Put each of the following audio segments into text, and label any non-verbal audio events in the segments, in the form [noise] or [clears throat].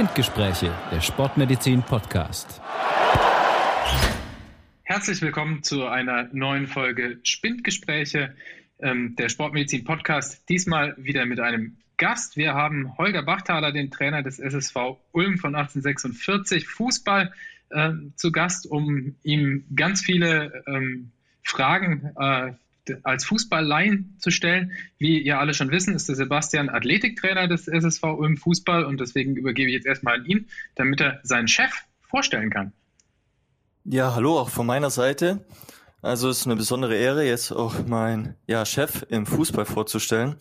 Spindgespräche, der Sportmedizin Podcast. Herzlich willkommen zu einer neuen Folge Spindgespräche, ähm, der Sportmedizin Podcast. Diesmal wieder mit einem Gast. Wir haben Holger Bachtaler, den Trainer des SSV Ulm von 1846 Fußball, äh, zu Gast, um ihm ganz viele ähm, Fragen äh, als Fußballlein zu stellen. Wie ihr alle schon wissen, ist der Sebastian Athletiktrainer des SSV Ulm Fußball und deswegen übergebe ich jetzt erstmal an ihn, damit er seinen Chef vorstellen kann. Ja, hallo auch von meiner Seite. Also es ist eine besondere Ehre, jetzt auch meinen ja, Chef im Fußball vorzustellen,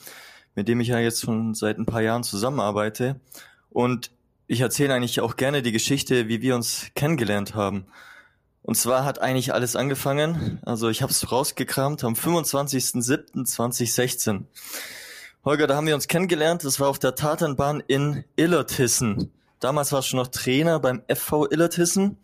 mit dem ich ja jetzt schon seit ein paar Jahren zusammenarbeite. Und ich erzähle eigentlich auch gerne die Geschichte, wie wir uns kennengelernt haben. Und zwar hat eigentlich alles angefangen, also ich habe es rausgekramt, am 25.07.2016. Holger, da haben wir uns kennengelernt, das war auf der Tatanbahn in Illertissen. Damals warst du noch Trainer beim FV Illertissen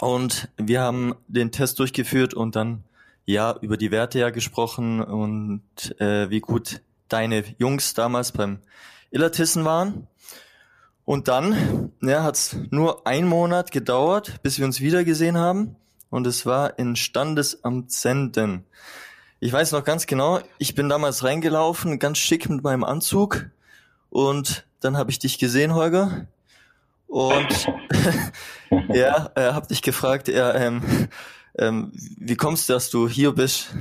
und wir haben den Test durchgeführt und dann ja über die Werte ja gesprochen und äh, wie gut deine Jungs damals beim Illertissen waren. Und dann ja, hat es nur ein Monat gedauert, bis wir uns wiedergesehen haben. Und es war in Standesamt Senden. Ich weiß noch ganz genau, ich bin damals reingelaufen, ganz schick mit meinem Anzug. Und dann habe ich dich gesehen, Holger. Und [laughs] ja, äh, hab dich gefragt, ja, ähm, ähm, wie kommst du, dass du hier bist?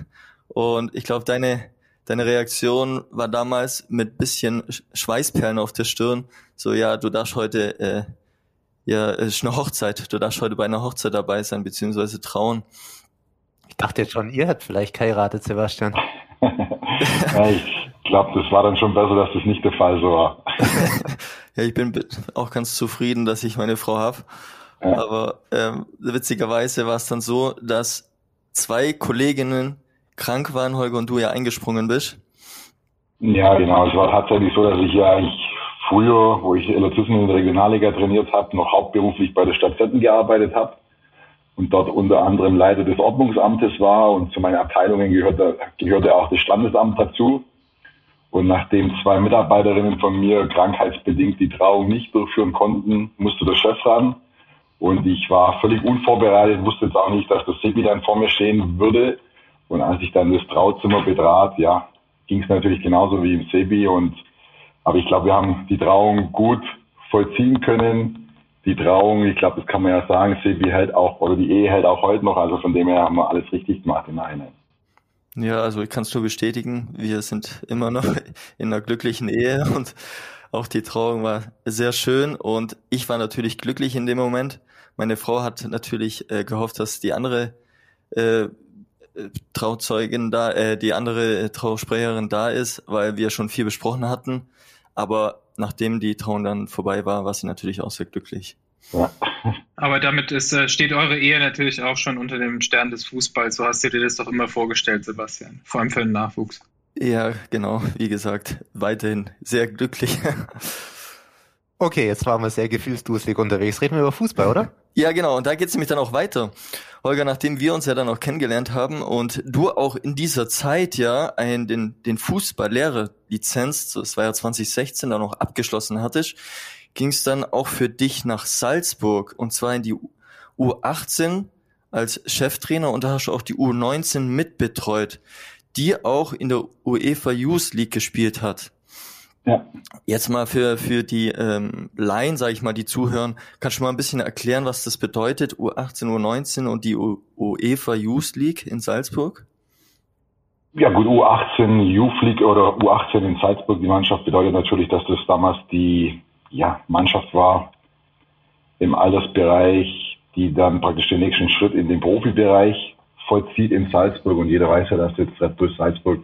Und ich glaube, deine deine Reaktion war damals mit bisschen Schweißperlen auf der Stirn. So, ja, du darfst heute, äh, ja, es ist eine Hochzeit. Du darfst heute bei einer Hochzeit dabei sein, beziehungsweise trauen. Ich dachte jetzt schon, ihr habt vielleicht geheiratet, Sebastian. [laughs] ja, ich glaube, das war dann schon besser, dass das nicht der Fall so war. [laughs] ja, ich bin auch ganz zufrieden, dass ich meine Frau habe. Ja. Aber ähm, witzigerweise war es dann so, dass zwei Kolleginnen krank waren, Holger, und du ja eingesprungen bist. Ja, genau. Es war tatsächlich so, dass ich ja eigentlich früher, wo ich Elotisten in der Regionalliga trainiert habe, noch hauptberuflich bei der Stadt Zetten gearbeitet habe und dort unter anderem Leiter des Ordnungsamtes war und zu meinen Abteilungen gehörte, gehörte auch das Standesamt dazu. Und nachdem zwei Mitarbeiterinnen von mir krankheitsbedingt die Trauung nicht durchführen konnten, musste der Chef ran. Und ich war völlig unvorbereitet, wusste jetzt auch nicht, dass das Sebi dann vor mir stehen würde. Und als ich dann das Trauzimmer betrat, ja, ging es natürlich genauso wie im Sebi. Und aber ich glaube, wir haben die Trauung gut vollziehen können. Die Trauung, ich glaube, das kann man ja sagen, Sebi hält auch, oder die Ehe hält auch heute noch. Also von dem her haben wir alles richtig gemacht im Nachhinein. Ja, also ich kann es nur bestätigen, wir sind immer noch [laughs] in einer glücklichen Ehe und auch die Trauung war sehr schön und ich war natürlich glücklich in dem Moment. Meine Frau hat natürlich äh, gehofft, dass die andere äh, Trauzeugin da, äh, die andere Trausprecherin da ist, weil wir schon viel besprochen hatten. Aber nachdem die Trauung dann vorbei war, war sie natürlich auch sehr glücklich. Ja. [laughs] Aber damit ist, äh, steht eure Ehe natürlich auch schon unter dem Stern des Fußballs. So hast du dir das doch immer vorgestellt, Sebastian. Vor allem für den Nachwuchs. Ja, genau. Wie gesagt, weiterhin sehr glücklich. [laughs] Okay, jetzt waren wir sehr gefühlsduselig unterwegs. Reden wir über Fußball, oder? Ja, genau. Und da geht es nämlich dann auch weiter. Holger, nachdem wir uns ja dann auch kennengelernt haben und du auch in dieser Zeit ja ein, den, den Fußballlehrer-Lizenz, das war ja 2016, dann auch abgeschlossen hattest, ging es dann auch für dich nach Salzburg und zwar in die U18 als Cheftrainer und da hast du auch die U19 mitbetreut, die auch in der UEFA Youth League gespielt hat. Ja. Jetzt mal für, für die ähm, Laien, sage ich mal, die zuhören, kannst du mal ein bisschen erklären, was das bedeutet, U18, U19 und die U UEFA Youth League in Salzburg? Ja gut, U18 Youth League oder U18 in Salzburg, die Mannschaft bedeutet natürlich, dass das damals die ja, Mannschaft war im Altersbereich, die dann praktisch den nächsten Schritt in den Profibereich vollzieht in Salzburg und jeder weiß ja, dass jetzt Red Bull Salzburg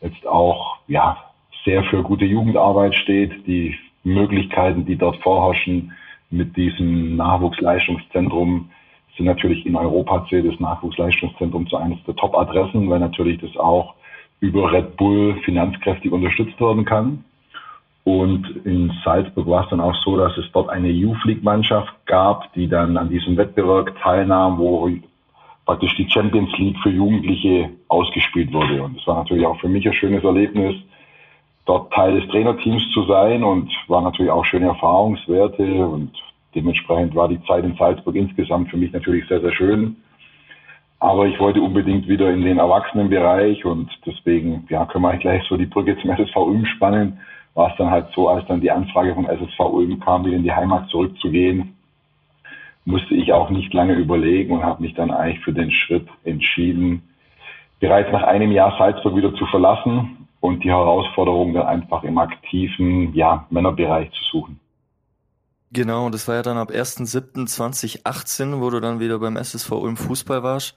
jetzt auch ja sehr für gute Jugendarbeit steht, die Möglichkeiten, die dort vorherrschen mit diesem Nachwuchsleistungszentrum sind natürlich in Europa zählt das Nachwuchsleistungszentrum zu eines der Top-Adressen, weil natürlich das auch über Red Bull finanzkräftig unterstützt werden kann. Und in Salzburg war es dann auch so, dass es dort eine Youth League Mannschaft gab, die dann an diesem Wettbewerb teilnahm, wo praktisch die Champions League für Jugendliche ausgespielt wurde. Und das war natürlich auch für mich ein schönes Erlebnis, dort Teil des Trainerteams zu sein und war natürlich auch schöne Erfahrungswerte und dementsprechend war die Zeit in Salzburg insgesamt für mich natürlich sehr, sehr schön. Aber ich wollte unbedingt wieder in den Erwachsenenbereich und deswegen, ja, können wir gleich so die Brücke zum SSV Ulm spannen. War es dann halt so, als dann die Anfrage von SSV Ulm kam, wieder in die Heimat zurückzugehen, musste ich auch nicht lange überlegen und habe mich dann eigentlich für den Schritt entschieden, bereits nach einem Jahr Salzburg wieder zu verlassen und die Herausforderung dann einfach im aktiven ja, Männerbereich zu suchen. Genau, das war ja dann ab 1.7.2018, wo du dann wieder beim SSV Ulm Fußball warst.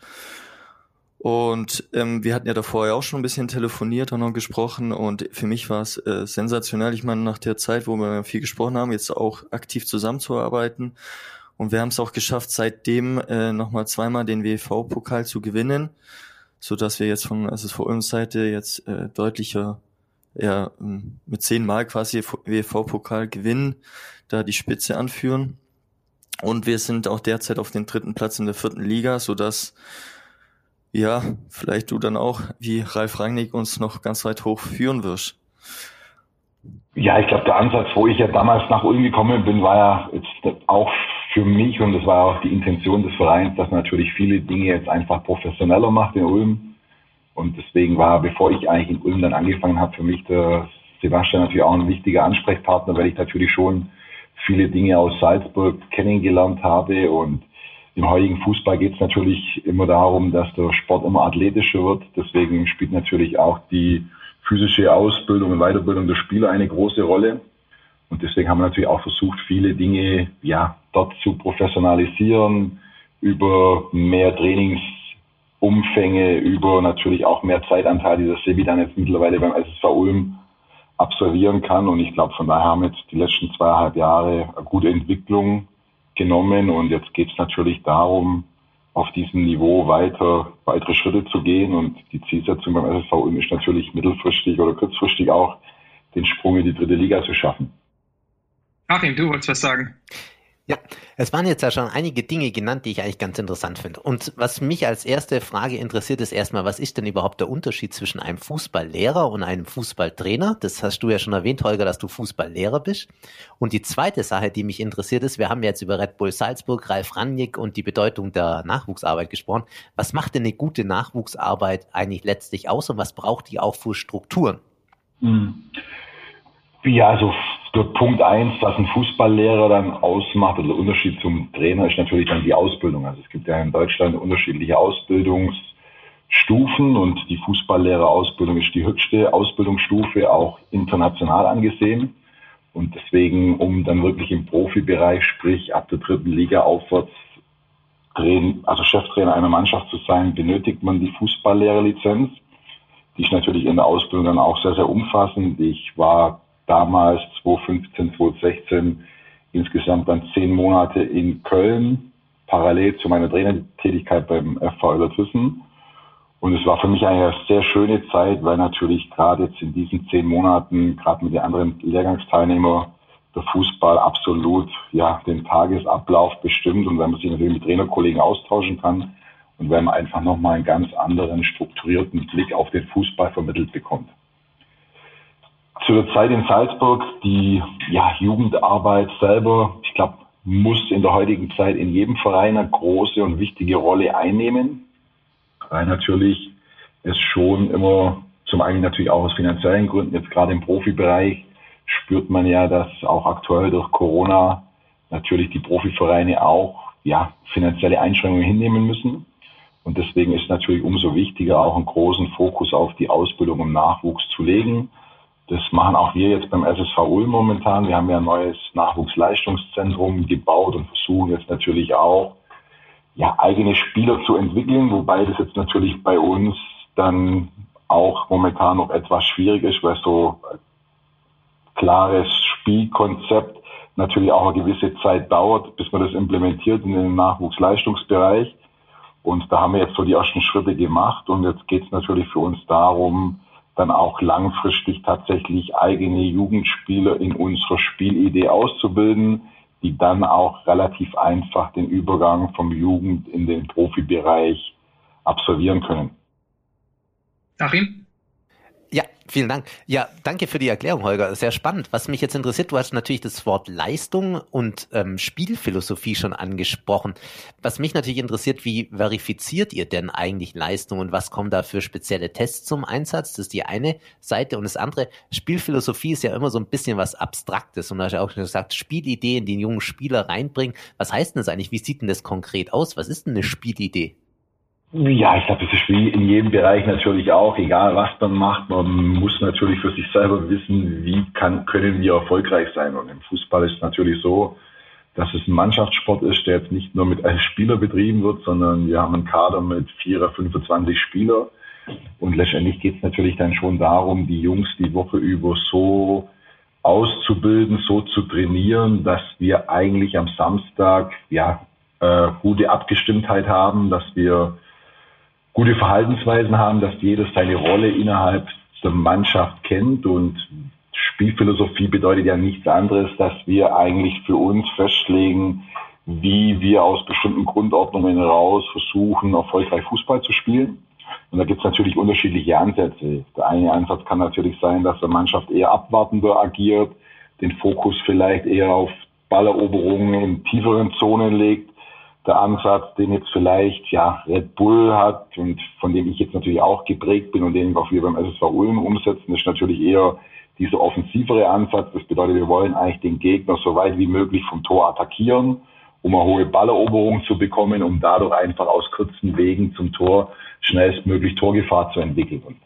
Und ähm, wir hatten ja davor ja auch schon ein bisschen telefoniert und noch gesprochen und für mich war es äh, sensationell. Ich meine, nach der Zeit, wo wir viel gesprochen haben, jetzt auch aktiv zusammenzuarbeiten. Und wir haben es auch geschafft, seitdem äh, nochmal zweimal den WV-Pokal zu gewinnen, so dass wir jetzt von SSV Ulm Seite jetzt äh, deutlicher ja, mit zehnmal quasi WV-Pokal gewinnen, da die Spitze anführen. Und wir sind auch derzeit auf den dritten Platz in der vierten Liga, so dass ja, vielleicht du dann auch wie Ralf Rangnick uns noch ganz weit hoch führen wirst. Ja, ich glaube, der Ansatz, wo ich ja damals nach Ulm gekommen bin, war ja jetzt auch für mich und das war auch die Intention des Vereins, dass natürlich viele Dinge jetzt einfach professioneller macht in Ulm und deswegen war, bevor ich eigentlich in Ulm dann angefangen habe, für mich der Sebastian natürlich auch ein wichtiger Ansprechpartner, weil ich natürlich schon viele Dinge aus Salzburg kennengelernt habe. Und im heutigen Fußball geht es natürlich immer darum, dass der Sport immer athletischer wird. Deswegen spielt natürlich auch die physische Ausbildung und Weiterbildung der Spieler eine große Rolle. Und deswegen haben wir natürlich auch versucht, viele Dinge ja dort zu professionalisieren, über mehr Trainings Umfänge über natürlich auch mehr Zeitanteil, die das Sebi dann jetzt mittlerweile beim SSV Ulm absolvieren kann. Und ich glaube, von daher haben jetzt die letzten zweieinhalb Jahre eine gute Entwicklung genommen. Und jetzt geht es natürlich darum, auf diesem Niveau weiter weitere Schritte zu gehen. Und die Zielsetzung beim SSV Ulm ist natürlich mittelfristig oder kurzfristig auch den Sprung in die dritte Liga zu schaffen. Achim, du wolltest was sagen. Ja, es waren jetzt ja schon einige Dinge genannt, die ich eigentlich ganz interessant finde. Und was mich als erste Frage interessiert, ist erstmal, was ist denn überhaupt der Unterschied zwischen einem Fußballlehrer und einem Fußballtrainer? Das hast du ja schon erwähnt, Holger, dass du Fußballlehrer bist. Und die zweite Sache, die mich interessiert ist, wir haben jetzt über Red Bull Salzburg, Ralf Rangnick und die Bedeutung der Nachwuchsarbeit gesprochen. Was macht denn eine gute Nachwuchsarbeit eigentlich letztlich aus und was braucht die auch für Strukturen? Hm. Ja, also der Punkt eins, was ein Fußballlehrer dann ausmacht, oder der Unterschied zum Trainer, ist natürlich dann die Ausbildung. Also es gibt ja in Deutschland unterschiedliche Ausbildungsstufen und die Fußballlehrerausbildung ist die höchste Ausbildungsstufe, auch international angesehen. Und deswegen, um dann wirklich im Profibereich, sprich ab der dritten Liga aufwärts, also Cheftrainer einer Mannschaft zu sein, benötigt man die Fußballlehrerlizenz. Die ist natürlich in der Ausbildung dann auch sehr, sehr umfassend. Ich war damals 2015, 2016 insgesamt dann zehn Monate in Köln, parallel zu meiner Trainertätigkeit beim FV Ellertwissen. Und es war für mich eine sehr schöne Zeit, weil natürlich gerade jetzt in diesen zehn Monaten, gerade mit den anderen Lehrgangsteilnehmern, der Fußball absolut ja den Tagesablauf bestimmt und wenn man sich natürlich mit Trainerkollegen austauschen kann und wenn man einfach nochmal einen ganz anderen strukturierten Blick auf den Fußball vermittelt bekommt zu der Zeit in Salzburg, die ja, Jugendarbeit selber, ich glaube, muss in der heutigen Zeit in jedem Verein eine große und wichtige Rolle einnehmen. Weil natürlich es schon immer, zum einen natürlich auch aus finanziellen Gründen, jetzt gerade im Profibereich, spürt man ja, dass auch aktuell durch Corona natürlich die Profivereine auch ja, finanzielle Einschränkungen hinnehmen müssen. Und deswegen ist natürlich umso wichtiger, auch einen großen Fokus auf die Ausbildung im Nachwuchs zu legen das machen auch wir jetzt beim SSV Ulm momentan. Wir haben ja ein neues Nachwuchsleistungszentrum gebaut und versuchen jetzt natürlich auch, ja, eigene Spieler zu entwickeln, wobei das jetzt natürlich bei uns dann auch momentan noch etwas schwierig ist, weil so klares Spielkonzept natürlich auch eine gewisse Zeit dauert, bis man das implementiert in den Nachwuchsleistungsbereich. Und da haben wir jetzt so die ersten Schritte gemacht und jetzt geht es natürlich für uns darum, dann auch langfristig tatsächlich eigene Jugendspieler in unserer Spielidee auszubilden, die dann auch relativ einfach den Übergang vom Jugend in den Profibereich absolvieren können. Achim? Vielen Dank. Ja, danke für die Erklärung, Holger. Sehr spannend. Was mich jetzt interessiert, du hast natürlich das Wort Leistung und ähm, Spielphilosophie schon angesprochen. Was mich natürlich interessiert, wie verifiziert ihr denn eigentlich Leistung und was kommen da für spezielle Tests zum Einsatz? Das ist die eine Seite. Und das andere, Spielphilosophie ist ja immer so ein bisschen was Abstraktes. Und du hast ja auch schon gesagt, Spielideen, die den jungen Spieler reinbringen. Was heißt denn das eigentlich? Wie sieht denn das konkret aus? Was ist denn eine Spielidee? Ja, ich glaube, das ist wie in jedem Bereich natürlich auch, egal was man macht, man muss natürlich für sich selber wissen, wie kann, können wir erfolgreich sein. Und im Fußball ist es natürlich so, dass es ein Mannschaftssport ist, der jetzt nicht nur mit einem Spieler betrieben wird, sondern wir haben einen Kader mit 4, 25 Spieler. Und letztendlich geht es natürlich dann schon darum, die Jungs die Woche über so auszubilden, so zu trainieren, dass wir eigentlich am Samstag ja äh, gute Abgestimmtheit haben, dass wir gute Verhaltensweisen haben, dass jeder seine Rolle innerhalb der Mannschaft kennt und Spielphilosophie bedeutet ja nichts anderes, dass wir eigentlich für uns festlegen, wie wir aus bestimmten Grundordnungen heraus versuchen, erfolgreich Fußball zu spielen. Und da gibt es natürlich unterschiedliche Ansätze. Der eine Ansatz kann natürlich sein, dass eine Mannschaft eher abwartender agiert, den Fokus vielleicht eher auf Balleroberungen in tieferen Zonen legt der Ansatz, den jetzt vielleicht ja Red Bull hat und von dem ich jetzt natürlich auch geprägt bin und den auch wir beim SSV Ulm umsetzen, ist natürlich eher dieser offensivere Ansatz. Das bedeutet, wir wollen eigentlich den Gegner so weit wie möglich vom Tor attackieren, um eine hohe Balleroberung zu bekommen, um dadurch einfach aus kurzen Wegen zum Tor schnellstmöglich Torgefahr zu entwickeln. Und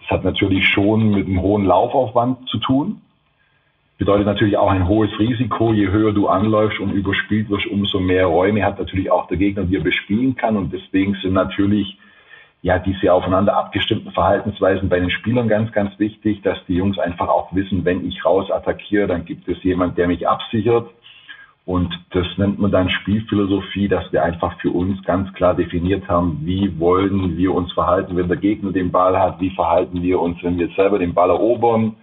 das hat natürlich schon mit einem hohen Laufaufwand zu tun bedeutet natürlich auch ein hohes Risiko. Je höher du anläufst und überspielt wirst, umso mehr Räume hat natürlich auch der Gegner, die er bespielen kann. Und deswegen sind natürlich ja diese aufeinander abgestimmten Verhaltensweisen bei den Spielern ganz, ganz wichtig, dass die Jungs einfach auch wissen, wenn ich raus attackiere, dann gibt es jemand, der mich absichert. Und das nennt man dann Spielphilosophie, dass wir einfach für uns ganz klar definiert haben, wie wollen wir uns verhalten, wenn der Gegner den Ball hat, wie verhalten wir uns, wenn wir selber den Ball erobern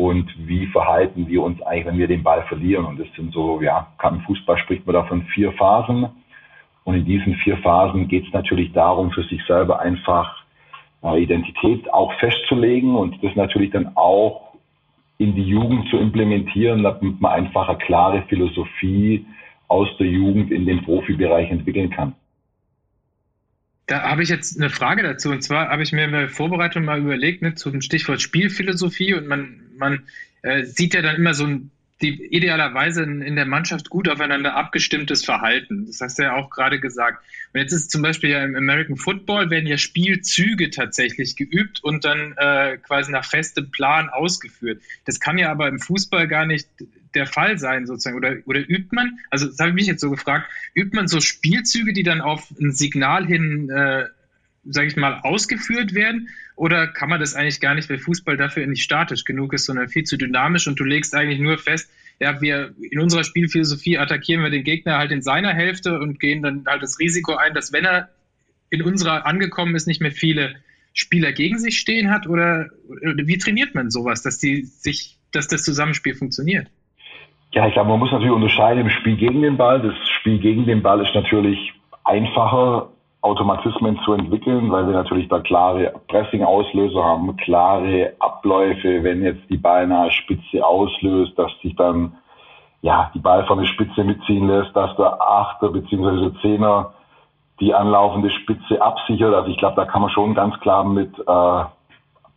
und wie verhalten wir uns eigentlich, wenn wir den Ball verlieren. Und das sind so, ja, im Fußball spricht man da von vier Phasen. Und in diesen vier Phasen geht es natürlich darum, für sich selber einfach äh, Identität auch festzulegen und das natürlich dann auch in die Jugend zu implementieren, damit man einfach eine klare Philosophie aus der Jugend in den Profibereich entwickeln kann. Da habe ich jetzt eine Frage dazu. Und zwar habe ich mir in der Vorbereitung mal überlegt, ne, zum Stichwort Spielphilosophie. Und man, man äh, sieht ja dann immer so ein, die, idealerweise in, in, der Mannschaft gut aufeinander abgestimmtes Verhalten. Das hast du ja auch gerade gesagt. Und jetzt ist zum Beispiel ja im American Football werden ja Spielzüge tatsächlich geübt und dann äh, quasi nach festem Plan ausgeführt. Das kann ja aber im Fußball gar nicht der Fall sein, sozusagen? Oder, oder übt man, also das habe ich mich jetzt so gefragt, übt man so Spielzüge, die dann auf ein Signal hin, äh, sage ich mal, ausgeführt werden? Oder kann man das eigentlich gar nicht, weil Fußball dafür nicht statisch genug ist, sondern viel zu dynamisch und du legst eigentlich nur fest, ja, wir in unserer Spielphilosophie attackieren wir den Gegner halt in seiner Hälfte und gehen dann halt das Risiko ein, dass wenn er in unserer angekommen ist, nicht mehr viele Spieler gegen sich stehen hat? Oder, oder wie trainiert man sowas, dass die sich, dass das Zusammenspiel funktioniert? Ja, ich glaube, man muss natürlich unterscheiden im Spiel gegen den Ball. Das Spiel gegen den Ball ist natürlich einfacher, Automatismen zu entwickeln, weil wir natürlich da klare Pressing-Auslöser haben, klare Abläufe, wenn jetzt die ballnahe Spitze auslöst, dass sich dann ja die Ball von der Spitze mitziehen lässt, dass der Achter bzw. Zehner die anlaufende Spitze absichert. Also ich glaube, da kann man schon ganz klar mit äh,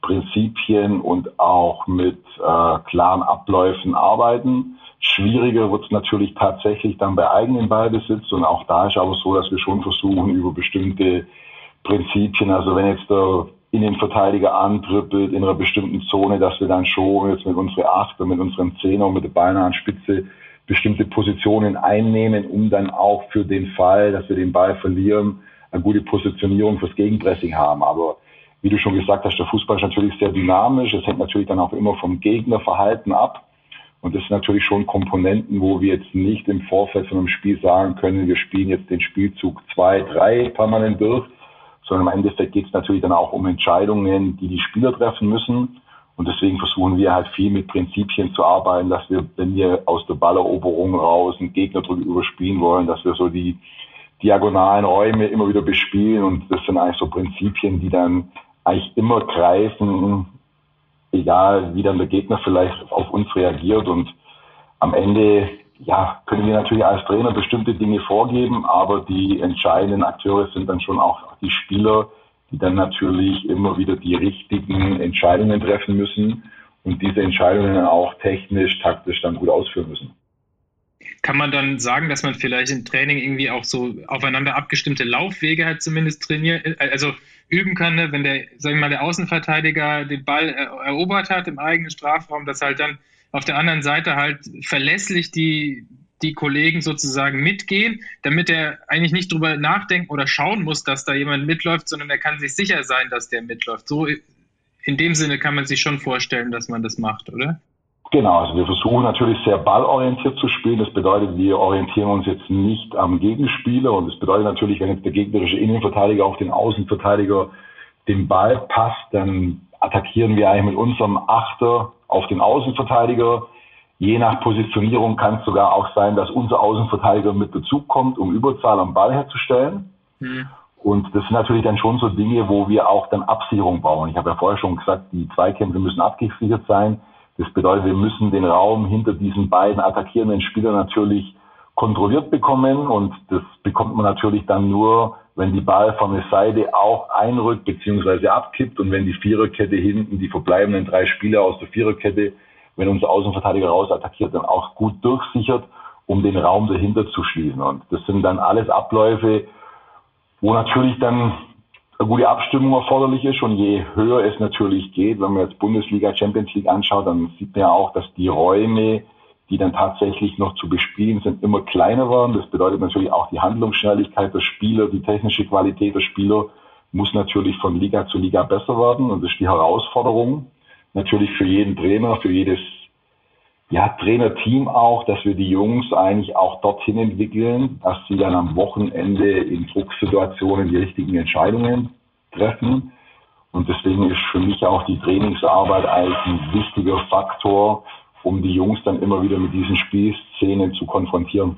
Prinzipien und auch mit äh, klaren Abläufen arbeiten. Schwieriger wird es natürlich tatsächlich dann bei eigenen Ballbesitz und auch da ist aber so, dass wir schon versuchen, über bestimmte Prinzipien, also wenn jetzt der Innenverteidiger antrippelt in einer bestimmten Zone, dass wir dann schon jetzt mit unserer Achter, mit unseren Zehner und mit der beinahen Spitze bestimmte Positionen einnehmen, um dann auch für den Fall, dass wir den Ball verlieren, eine gute Positionierung fürs Gegenpressing haben. Aber wie du schon gesagt hast, der Fußball ist natürlich sehr dynamisch. Es hängt natürlich dann auch immer vom Gegnerverhalten ab. Und das sind natürlich schon Komponenten, wo wir jetzt nicht im Vorfeld von einem Spiel sagen können, wir spielen jetzt den Spielzug zwei, drei permanent durch, sondern im Endeffekt geht es natürlich dann auch um Entscheidungen, die die Spieler treffen müssen. Und deswegen versuchen wir halt viel mit Prinzipien zu arbeiten, dass wir, wenn wir aus der Balleroberung raus einen Gegner drüber überspielen wollen, dass wir so die diagonalen Räume immer wieder bespielen. Und das sind eigentlich so Prinzipien, die dann eigentlich immer greifen, egal wie dann der Gegner vielleicht auf uns reagiert. Und am Ende ja, können wir natürlich als Trainer bestimmte Dinge vorgeben, aber die entscheidenden Akteure sind dann schon auch die Spieler, die dann natürlich immer wieder die richtigen Entscheidungen treffen müssen und diese Entscheidungen auch technisch, taktisch dann gut ausführen müssen. Kann man dann sagen, dass man vielleicht im Training irgendwie auch so aufeinander abgestimmte Laufwege halt zumindest trainiert, äh, also üben kann, ne? wenn der, sagen wir mal, der Außenverteidiger den Ball erobert hat im eigenen Strafraum, dass halt dann auf der anderen Seite halt verlässlich die, die Kollegen sozusagen mitgehen, damit er eigentlich nicht drüber nachdenken oder schauen muss, dass da jemand mitläuft, sondern er kann sich sicher sein, dass der mitläuft. So in dem Sinne kann man sich schon vorstellen, dass man das macht, oder? Genau, also wir versuchen natürlich sehr ballorientiert zu spielen. Das bedeutet, wir orientieren uns jetzt nicht am Gegenspieler und das bedeutet natürlich, wenn jetzt der gegnerische Innenverteidiger auf den Außenverteidiger den Ball passt, dann attackieren wir eigentlich mit unserem Achter auf den Außenverteidiger. Je nach Positionierung kann es sogar auch sein, dass unser Außenverteidiger mit Bezug kommt, um Überzahl am Ball herzustellen. Mhm. Und das sind natürlich dann schon so Dinge, wo wir auch dann Absicherung brauchen. Ich habe ja vorher schon gesagt, die Zweikämpfe müssen abgesichert sein. Das bedeutet, wir müssen den Raum hinter diesen beiden attackierenden Spielern natürlich kontrolliert bekommen und das bekommt man natürlich dann nur, wenn die Ball von der Seite auch einrückt bzw. abkippt und wenn die Viererkette hinten, die verbleibenden drei Spieler aus der Viererkette, wenn unser Außenverteidiger raus attackiert, dann auch gut durchsichert, um den Raum dahinter zu schließen. Und das sind dann alles Abläufe, wo natürlich dann eine gute Abstimmung erforderlich ist und je höher es natürlich geht, wenn man jetzt Bundesliga, Champions League anschaut, dann sieht man ja auch, dass die Räume, die dann tatsächlich noch zu bespielen sind, immer kleiner werden. Das bedeutet natürlich auch die Handlungsschnelligkeit der Spieler, die technische Qualität der Spieler muss natürlich von Liga zu Liga besser werden und das ist die Herausforderung natürlich für jeden Trainer, für jedes ja, Trainerteam auch, dass wir die Jungs eigentlich auch dorthin entwickeln, dass sie dann am Wochenende in Drucksituationen die richtigen Entscheidungen treffen. Und deswegen ist für mich auch die Trainingsarbeit eigentlich ein wichtiger Faktor, um die Jungs dann immer wieder mit diesen Spielszenen zu konfrontieren.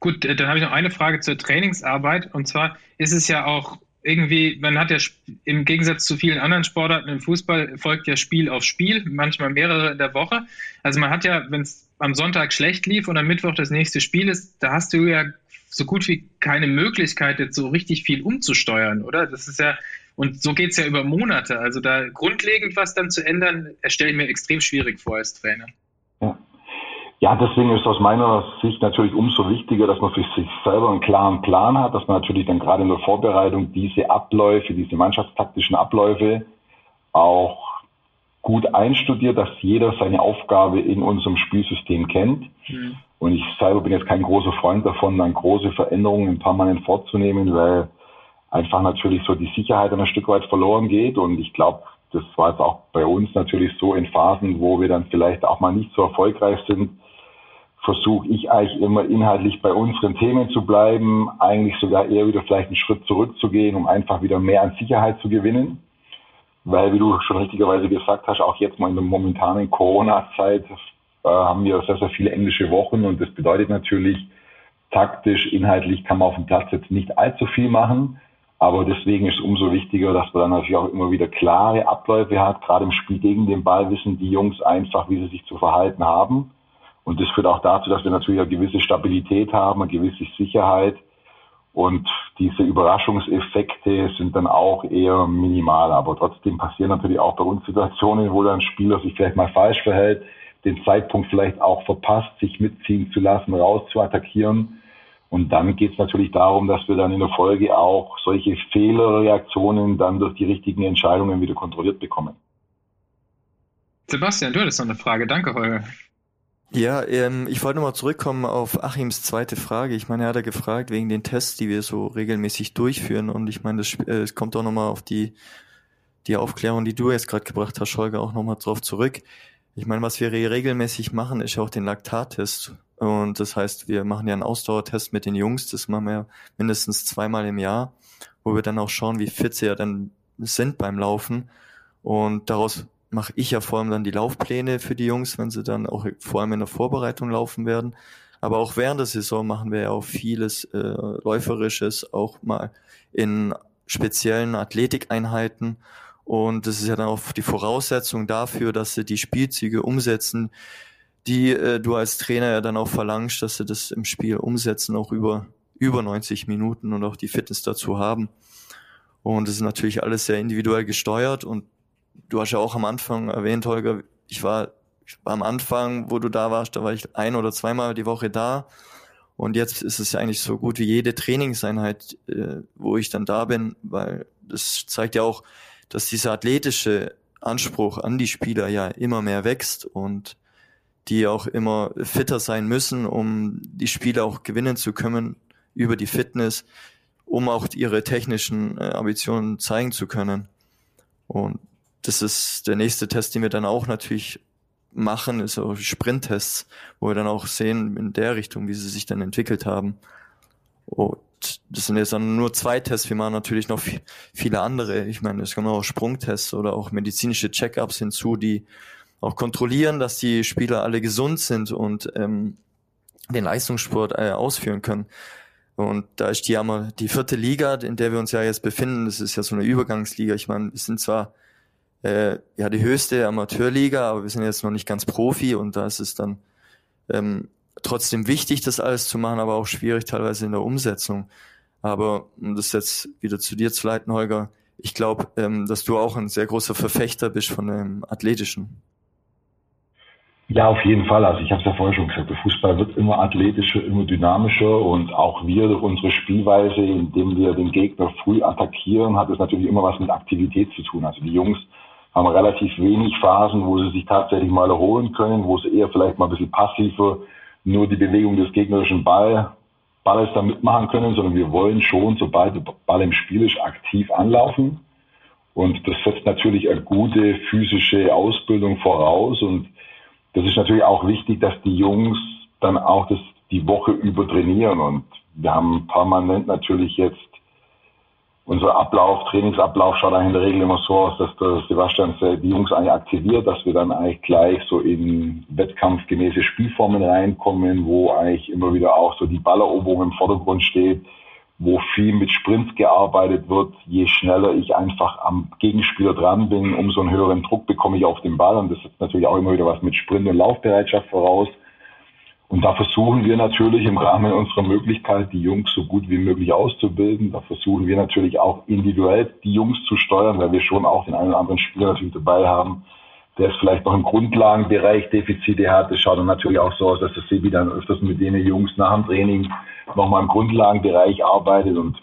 Gut, äh, dann habe ich noch eine Frage zur Trainingsarbeit. Und zwar ist es ja auch irgendwie, man hat ja im Gegensatz zu vielen anderen Sportarten im Fußball folgt ja Spiel auf Spiel, manchmal mehrere in der Woche. Also man hat ja, wenn es am Sonntag schlecht lief und am Mittwoch das nächste Spiel ist, da hast du ja so gut wie keine Möglichkeit, jetzt so richtig viel umzusteuern, oder? Das ist ja, und so geht es ja über Monate. Also da grundlegend was dann zu ändern, stelle ich mir extrem schwierig vor als Trainer. Ja. Deswegen ist aus meiner Sicht natürlich umso wichtiger, dass man für sich selber einen klaren Plan hat, dass man natürlich dann gerade in der Vorbereitung diese Abläufe, diese mannschaftstaktischen Abläufe auch gut einstudiert, dass jeder seine Aufgabe in unserem Spielsystem kennt. Mhm. Und ich selber bin jetzt kein großer Freund davon, dann große Veränderungen permanent vorzunehmen, weil einfach natürlich so die Sicherheit ein Stück weit verloren geht. Und ich glaube, das war jetzt auch bei uns natürlich so in Phasen, wo wir dann vielleicht auch mal nicht so erfolgreich sind, versuche ich eigentlich immer inhaltlich bei unseren Themen zu bleiben, eigentlich sogar eher wieder vielleicht einen Schritt zurückzugehen, um einfach wieder mehr an Sicherheit zu gewinnen. Weil, wie du schon richtigerweise gesagt hast, auch jetzt mal in der momentanen Corona-Zeit äh, haben wir sehr, sehr viele englische Wochen und das bedeutet natürlich, taktisch, inhaltlich kann man auf dem Platz jetzt nicht allzu viel machen. Aber deswegen ist es umso wichtiger, dass man dann natürlich auch immer wieder klare Abläufe hat. Gerade im Spiel gegen den Ball wissen die Jungs einfach, wie sie sich zu verhalten haben. Und das führt auch dazu, dass wir natürlich eine gewisse Stabilität haben, eine gewisse Sicherheit. Und diese Überraschungseffekte sind dann auch eher minimal. Aber trotzdem passieren natürlich auch bei uns Situationen, wo dann ein Spieler sich vielleicht mal falsch verhält, den Zeitpunkt vielleicht auch verpasst, sich mitziehen zu lassen, raus zu attackieren. Und dann geht es natürlich darum, dass wir dann in der Folge auch solche Fehlerreaktionen dann durch die richtigen Entscheidungen wieder kontrolliert bekommen. Sebastian, du hattest noch eine Frage. Danke, Holger. Ja, ähm, ich wollte nochmal zurückkommen auf Achims zweite Frage. Ich meine, er hat ja gefragt wegen den Tests, die wir so regelmäßig durchführen. Und ich meine, äh, es kommt auch nochmal auf die, die Aufklärung, die du jetzt gerade gebracht hast, Holger, auch nochmal drauf zurück. Ich meine, was wir regelmäßig machen, ist ja auch den Laktattest. Und das heißt, wir machen ja einen Ausdauertest mit den Jungs. Das machen wir mindestens zweimal im Jahr, wo wir dann auch schauen, wie fit sie ja dann sind beim Laufen. Und daraus mache ich ja vor allem dann die Laufpläne für die Jungs, wenn sie dann auch vor allem in der Vorbereitung laufen werden. Aber auch während der Saison machen wir ja auch vieles äh, Läuferisches, auch mal in speziellen Athletikeinheiten. Und das ist ja dann auch die Voraussetzung dafür, dass sie die Spielzüge umsetzen, die äh, du als Trainer ja dann auch verlangst, dass sie das im Spiel umsetzen, auch über, über 90 Minuten und auch die Fitness dazu haben. Und es ist natürlich alles sehr individuell gesteuert und du hast ja auch am Anfang erwähnt, Holger, ich war, ich war am Anfang, wo du da warst, da war ich ein oder zweimal die Woche da. Und jetzt ist es ja eigentlich so gut wie jede Trainingseinheit, äh, wo ich dann da bin, weil das zeigt ja auch, dass dieser athletische Anspruch an die Spieler ja immer mehr wächst und die auch immer fitter sein müssen, um die Spiele auch gewinnen zu können über die Fitness, um auch ihre technischen äh, Ambitionen zeigen zu können. Und das ist der nächste Test, den wir dann auch natürlich machen, ist auch Sprinttests, wo wir dann auch sehen in der Richtung, wie sie sich dann entwickelt haben. Und das sind jetzt dann nur zwei Tests. Wir machen natürlich noch viele andere. Ich meine, es kommen auch Sprungtests oder auch medizinische Check-ups hinzu, die auch kontrollieren, dass die Spieler alle gesund sind und ähm, den Leistungssport äh, ausführen können. Und da ist die, die vierte Liga, in der wir uns ja jetzt befinden, das ist ja so eine Übergangsliga. Ich meine, wir sind zwar äh, ja die höchste Amateurliga, aber wir sind jetzt noch nicht ganz Profi und da ist es dann ähm, trotzdem wichtig, das alles zu machen, aber auch schwierig teilweise in der Umsetzung. Aber um das jetzt wieder zu dir zu leiten, Holger, ich glaube, ähm, dass du auch ein sehr großer Verfechter bist von dem Athletischen. Ja, auf jeden Fall. Also ich habe es ja vorher schon gesagt, der Fußball wird immer athletischer, immer dynamischer und auch wir durch unsere Spielweise, indem wir den Gegner früh attackieren, hat es natürlich immer was mit Aktivität zu tun. Also die Jungs haben relativ wenig Phasen, wo sie sich tatsächlich mal erholen können, wo sie eher vielleicht mal ein bisschen passiver nur die Bewegung des gegnerischen Ball, Balles da mitmachen können, sondern wir wollen schon, sobald der Ball im Spiel ist, aktiv anlaufen. Und das setzt natürlich eine gute physische Ausbildung voraus und das ist natürlich auch wichtig, dass die Jungs dann auch das die Woche über trainieren. Und wir haben permanent natürlich jetzt unser Ablauf, Trainingsablauf schaut eigentlich in der Regel immer so aus, dass der Sebastian die Jungs eigentlich aktiviert, dass wir dann eigentlich gleich so in wettkampfgemäße Spielformen reinkommen, wo eigentlich immer wieder auch so die Balleroberung im Vordergrund steht, wo viel mit Sprints gearbeitet wird. Je schneller ich einfach am Gegenspieler dran bin, umso einen höheren Druck bekomme ich auf den Ball. Und das ist natürlich auch immer wieder was mit Sprint und Laufbereitschaft voraus. Und da versuchen wir natürlich im Rahmen unserer Möglichkeit, die Jungs so gut wie möglich auszubilden. Da versuchen wir natürlich auch individuell die Jungs zu steuern, weil wir schon auch den einen oder anderen Spieler natürlich dabei haben, der es vielleicht noch im Grundlagenbereich Defizite hat. Das schaut dann natürlich auch so aus, dass das Sebi dann öfters mit den Jungs nach dem Training nochmal im Grundlagenbereich arbeitet und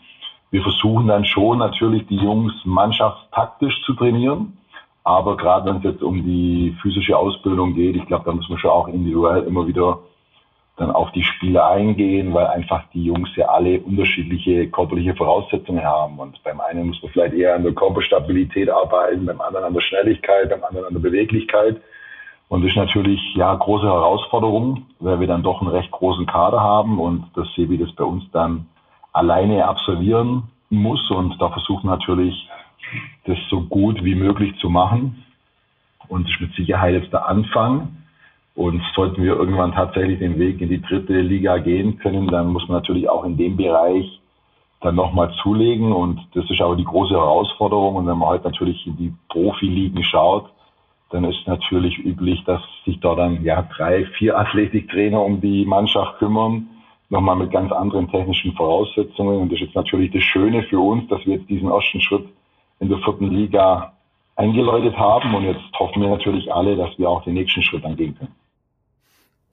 wir versuchen dann schon natürlich die Jungs mannschaftstaktisch zu trainieren. Aber gerade wenn es jetzt um die physische Ausbildung geht, ich glaube, da muss man schon auch individuell immer wieder dann auf die Spieler eingehen, weil einfach die Jungs ja alle unterschiedliche körperliche Voraussetzungen haben. Und beim einen muss man vielleicht eher an der Körperstabilität arbeiten, beim anderen an der Schnelligkeit, beim anderen an der Beweglichkeit. Und das ist natürlich ja große Herausforderung, weil wir dann doch einen recht großen Kader haben und das Sebi das bei uns dann alleine absolvieren muss. Und da versuchen natürlich, das so gut wie möglich zu machen. Und das ist mit Sicherheit jetzt der Anfang. Und sollten wir irgendwann tatsächlich den Weg in die dritte Liga gehen können, dann muss man natürlich auch in dem Bereich dann nochmal zulegen. Und das ist aber die große Herausforderung. Und wenn man heute natürlich in die Profiligen schaut, dann ist natürlich üblich, dass sich da dann ja drei, vier Athletiktrainer um die Mannschaft kümmern, nochmal mit ganz anderen technischen Voraussetzungen. Und das ist jetzt natürlich das Schöne für uns, dass wir jetzt diesen ersten Schritt in der vierten Liga eingeläutet haben. Und jetzt hoffen wir natürlich alle, dass wir auch den nächsten Schritt angehen können.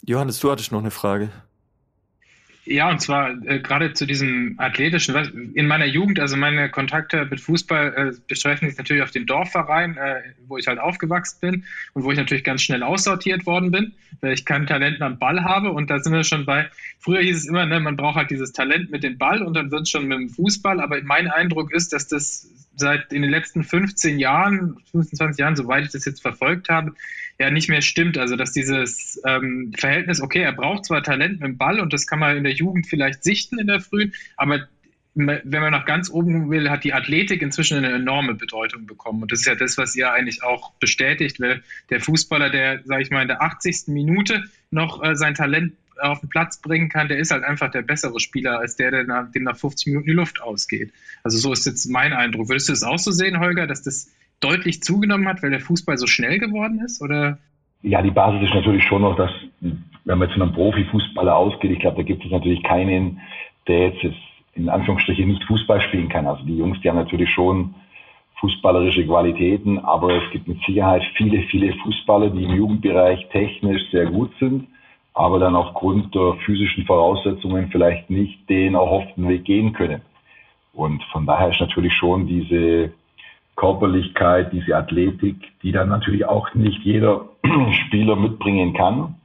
Johannes, du hattest noch eine Frage. Ja, und zwar äh, gerade zu diesem athletischen. In meiner Jugend, also meine Kontakte mit Fußball äh, beschränken sich natürlich auf den Dorfverein, äh, wo ich halt aufgewachsen bin und wo ich natürlich ganz schnell aussortiert worden bin, weil ich kein Talent am Ball habe. Und da sind wir schon bei, früher hieß es immer, ne, man braucht halt dieses Talent mit dem Ball und dann wird es schon mit dem Fußball. Aber mein Eindruck ist, dass das seit in den letzten 15 Jahren, 15, 20 Jahren, soweit ich das jetzt verfolgt habe, ja nicht mehr stimmt. Also dass dieses ähm, Verhältnis, okay, er braucht zwar Talent mit dem Ball und das kann man in der Jugend vielleicht sichten in der Frühen, aber wenn man nach ganz oben will, hat die Athletik inzwischen eine enorme Bedeutung bekommen. Und das ist ja das, was ihr eigentlich auch bestätigt, weil der Fußballer, der, sage ich mal, in der 80. Minute noch äh, sein Talent auf den Platz bringen kann, der ist halt einfach der bessere Spieler als der, der nach, dem nach 50 Minuten die Luft ausgeht. Also so ist jetzt mein Eindruck. Würdest du das auch so sehen, Holger, dass das deutlich zugenommen hat, weil der Fußball so schnell geworden ist? Oder? Ja, die Basis ist natürlich schon noch, dass, wenn man jetzt von einem Profifußballer ausgeht, ich glaube, da gibt es natürlich keinen, der jetzt in Anführungsstrichen nicht Fußball spielen kann. Also die Jungs, die haben natürlich schon fußballerische Qualitäten, aber es gibt mit Sicherheit viele, viele Fußballer, die im Jugendbereich technisch sehr gut sind, aber dann aufgrund der physischen Voraussetzungen vielleicht nicht den erhofften Weg gehen können. Und von daher ist natürlich schon diese Körperlichkeit, diese Athletik, die dann natürlich auch nicht jeder [clears throat] Spieler mitbringen kann,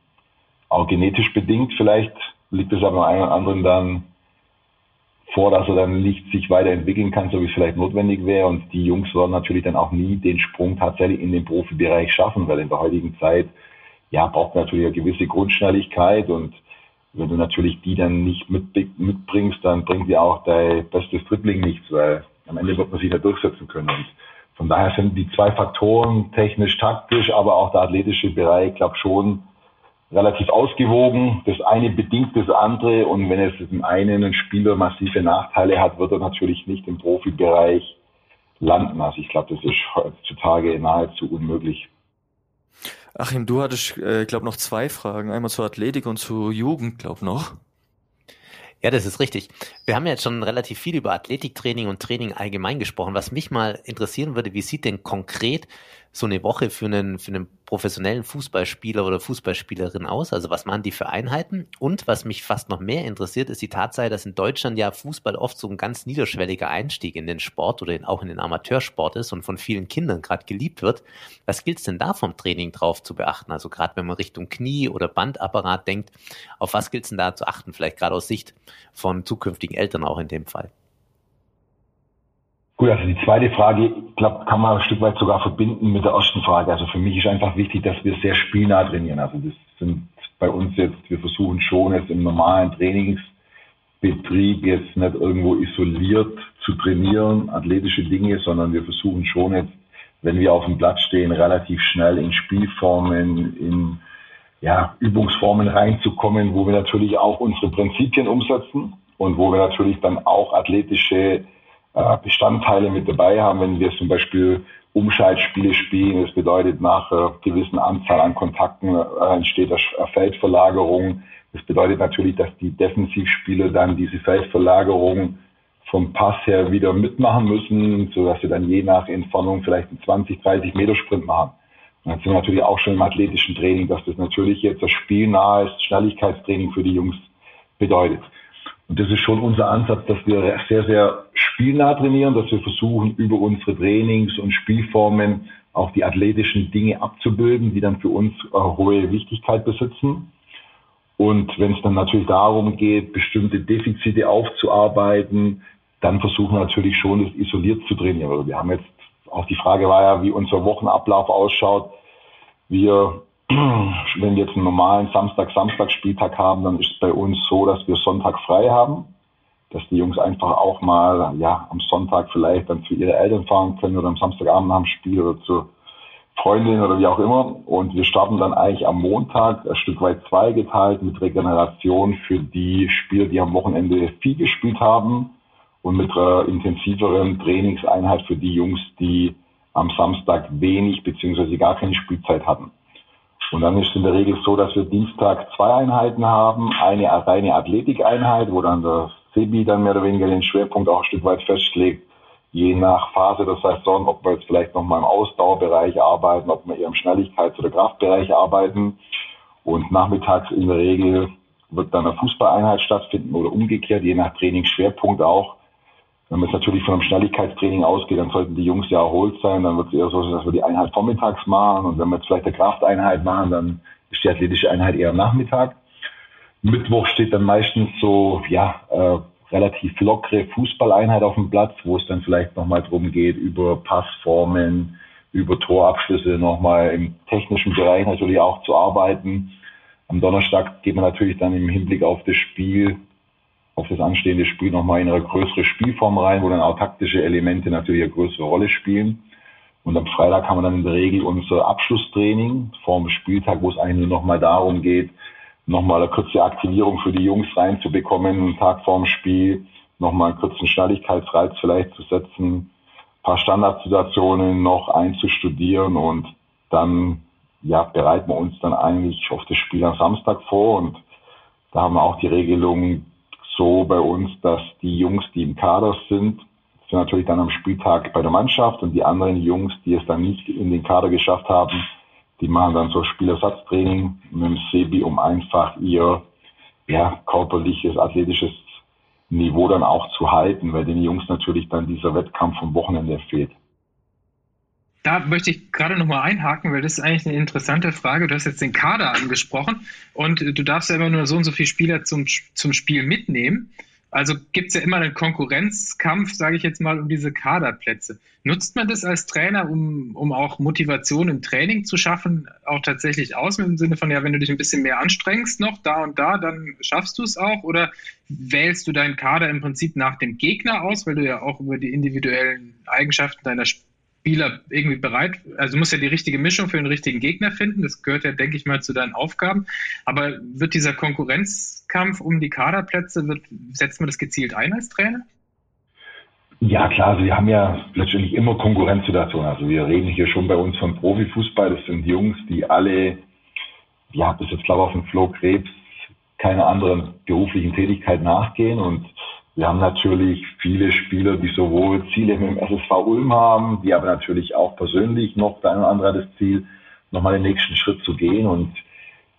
auch genetisch bedingt. Vielleicht liegt es aber einem oder anderen dann vor, dass er dann nicht sich weiterentwickeln kann, so wie es vielleicht notwendig wäre. Und die Jungs werden natürlich dann auch nie den Sprung tatsächlich in den Profibereich schaffen, weil in der heutigen Zeit ja braucht natürlich eine gewisse Grundschnelligkeit und wenn du natürlich die dann nicht mit, mitbringst, dann bringt dir auch dein bestes Dribbling nichts, weil am Ende wird man sich da durchsetzen können. Und von daher sind die zwei Faktoren, technisch, taktisch, aber auch der athletische Bereich, glaube schon relativ ausgewogen. Das eine bedingt das andere und wenn es im einen ein Spieler massive Nachteile hat, wird er natürlich nicht im Profibereich landen. Also ich glaube, das ist heutzutage nahezu unmöglich. Achim, du hattest, äh, glaube noch zwei Fragen. Einmal zur Athletik und zur Jugend, glaube noch. Ja, das ist richtig. Wir haben jetzt schon relativ viel über Athletiktraining und Training allgemein gesprochen. Was mich mal interessieren würde, wie sieht denn konkret so eine Woche für einen, für einen professionellen Fußballspieler oder Fußballspielerin aus? Also was machen die für Einheiten? Und was mich fast noch mehr interessiert, ist die Tatsache, dass in Deutschland ja Fußball oft so ein ganz niederschwelliger Einstieg in den Sport oder in, auch in den Amateursport ist und von vielen Kindern gerade geliebt wird. Was gilt es denn da vom Training drauf zu beachten? Also gerade wenn man Richtung Knie oder Bandapparat denkt, auf was gilt es denn da zu achten? Vielleicht gerade aus Sicht von zukünftigen Eltern auch in dem Fall. Gut, also die zweite Frage, ich glaube, kann man ein Stück weit sogar verbinden mit der ersten Frage. Also für mich ist einfach wichtig, dass wir sehr spielnah trainieren. Also das sind bei uns jetzt, wir versuchen schon jetzt im normalen Trainingsbetrieb jetzt nicht irgendwo isoliert zu trainieren, athletische Dinge, sondern wir versuchen schon jetzt, wenn wir auf dem Platz stehen, relativ schnell in Spielformen, in ja, Übungsformen reinzukommen, wo wir natürlich auch unsere Prinzipien umsetzen und wo wir natürlich dann auch athletische Bestandteile mit dabei haben, wenn wir zum Beispiel Umschaltspiele spielen. Das bedeutet, nach einer gewissen Anzahl an Kontakten äh, entsteht eine Feldverlagerung. Das bedeutet natürlich, dass die Defensivspieler dann diese Feldverlagerung vom Pass her wieder mitmachen müssen, sodass sie dann je nach Entfernung vielleicht einen 20, 30 Meter Sprint machen. Und dann sind wir natürlich auch schon im athletischen Training, dass das natürlich jetzt das spielnahes Schnelligkeitstraining für die Jungs bedeutet. Und das ist schon unser Ansatz, dass wir sehr, sehr spielnah trainieren, dass wir versuchen, über unsere Trainings- und Spielformen auch die athletischen Dinge abzubilden, die dann für uns äh, hohe Wichtigkeit besitzen. Und wenn es dann natürlich darum geht, bestimmte Defizite aufzuarbeiten, dann versuchen wir natürlich schon, das isoliert zu trainieren. Also wir haben jetzt, auch die Frage war ja, wie unser Wochenablauf ausschaut. Wir wenn wir jetzt einen normalen Samstag-Samstag-Spieltag haben, dann ist es bei uns so, dass wir Sonntag frei haben, dass die Jungs einfach auch mal ja am Sonntag vielleicht dann zu ihren Eltern fahren können oder am Samstagabend dem Spiel oder zur Freundin oder wie auch immer. Und wir starten dann eigentlich am Montag ein Stück weit zweigeteilt mit Regeneration für die Spieler, die am Wochenende viel gespielt haben und mit einer intensiveren Trainingseinheit für die Jungs, die am Samstag wenig beziehungsweise gar keine Spielzeit hatten. Und dann ist es in der Regel so, dass wir Dienstag zwei Einheiten haben. Eine reine Athletikeinheit, wo dann der Sebi dann mehr oder weniger den Schwerpunkt auch ein Stück weit festlegt, je nach Phase der Saison, ob wir jetzt vielleicht nochmal im Ausdauerbereich arbeiten, ob wir eher im Schnelligkeits- oder Kraftbereich arbeiten. Und nachmittags in der Regel wird dann eine Fußballeinheit stattfinden oder umgekehrt, je nach Trainingsschwerpunkt auch. Wenn man jetzt natürlich von einem Schnelligkeitstraining ausgeht, dann sollten die Jungs ja erholt sein. Dann wird es eher so sein, dass wir die Einheit vormittags machen. Und wenn wir jetzt vielleicht eine Krafteinheit machen, dann ist die athletische Einheit eher am Nachmittag. Mittwoch steht dann meistens so, ja, äh, relativ lockere Fußballeinheit auf dem Platz, wo es dann vielleicht nochmal drum geht, über Passformen, über Torabschlüsse nochmal im technischen Bereich natürlich auch zu arbeiten. Am Donnerstag geht man natürlich dann im Hinblick auf das Spiel auf das anstehende Spiel nochmal in eine größere Spielform rein, wo dann auch taktische Elemente natürlich eine größere Rolle spielen. Und am Freitag haben wir dann in der Regel unser Abschlusstraining vor dem Spieltag, wo es eigentlich nur nochmal darum geht, nochmal eine kurze Aktivierung für die Jungs reinzubekommen, einen Tag vorm Spiel, nochmal einen kurzen Schnelligkeitsreiz vielleicht zu setzen, paar Standardsituationen noch einzustudieren und dann ja, bereiten wir uns dann eigentlich auf das Spiel am Samstag vor und da haben wir auch die Regelung so bei uns, dass die Jungs, die im Kader sind, sind natürlich dann am Spieltag bei der Mannschaft und die anderen Jungs, die es dann nicht in den Kader geschafft haben, die machen dann so Spielersatztraining mit dem Sebi, um einfach ihr ja, körperliches, athletisches Niveau dann auch zu halten, weil den Jungs natürlich dann dieser Wettkampf vom Wochenende fehlt. Da möchte ich gerade nochmal einhaken, weil das ist eigentlich eine interessante Frage. Du hast jetzt den Kader angesprochen und du darfst ja immer nur so und so viele Spieler zum, zum Spiel mitnehmen. Also gibt es ja immer einen Konkurrenzkampf, sage ich jetzt mal, um diese Kaderplätze. Nutzt man das als Trainer, um, um auch Motivation im Training zu schaffen, auch tatsächlich aus, im Sinne von, ja, wenn du dich ein bisschen mehr anstrengst noch da und da, dann schaffst du es auch? Oder wählst du deinen Kader im Prinzip nach dem Gegner aus, weil du ja auch über die individuellen Eigenschaften deiner Spieler Spieler irgendwie bereit, also du musst ja die richtige Mischung für den richtigen Gegner finden, das gehört ja, denke ich mal, zu deinen Aufgaben, aber wird dieser Konkurrenzkampf um die Kaderplätze, wird, setzt man das gezielt ein als Trainer? Ja, klar, also wir haben ja letztendlich immer Konkurrenzsituationen. Also wir reden hier schon bei uns von Profifußball. Das sind Jungs, die alle, ja, bis jetzt glaube ich auf dem Flo Krebs keiner anderen beruflichen Tätigkeit nachgehen und wir haben natürlich viele Spieler, die sowohl Ziele mit dem SSV Ulm haben, die aber natürlich auch persönlich noch der eine oder andere das Ziel, nochmal den nächsten Schritt zu gehen. Und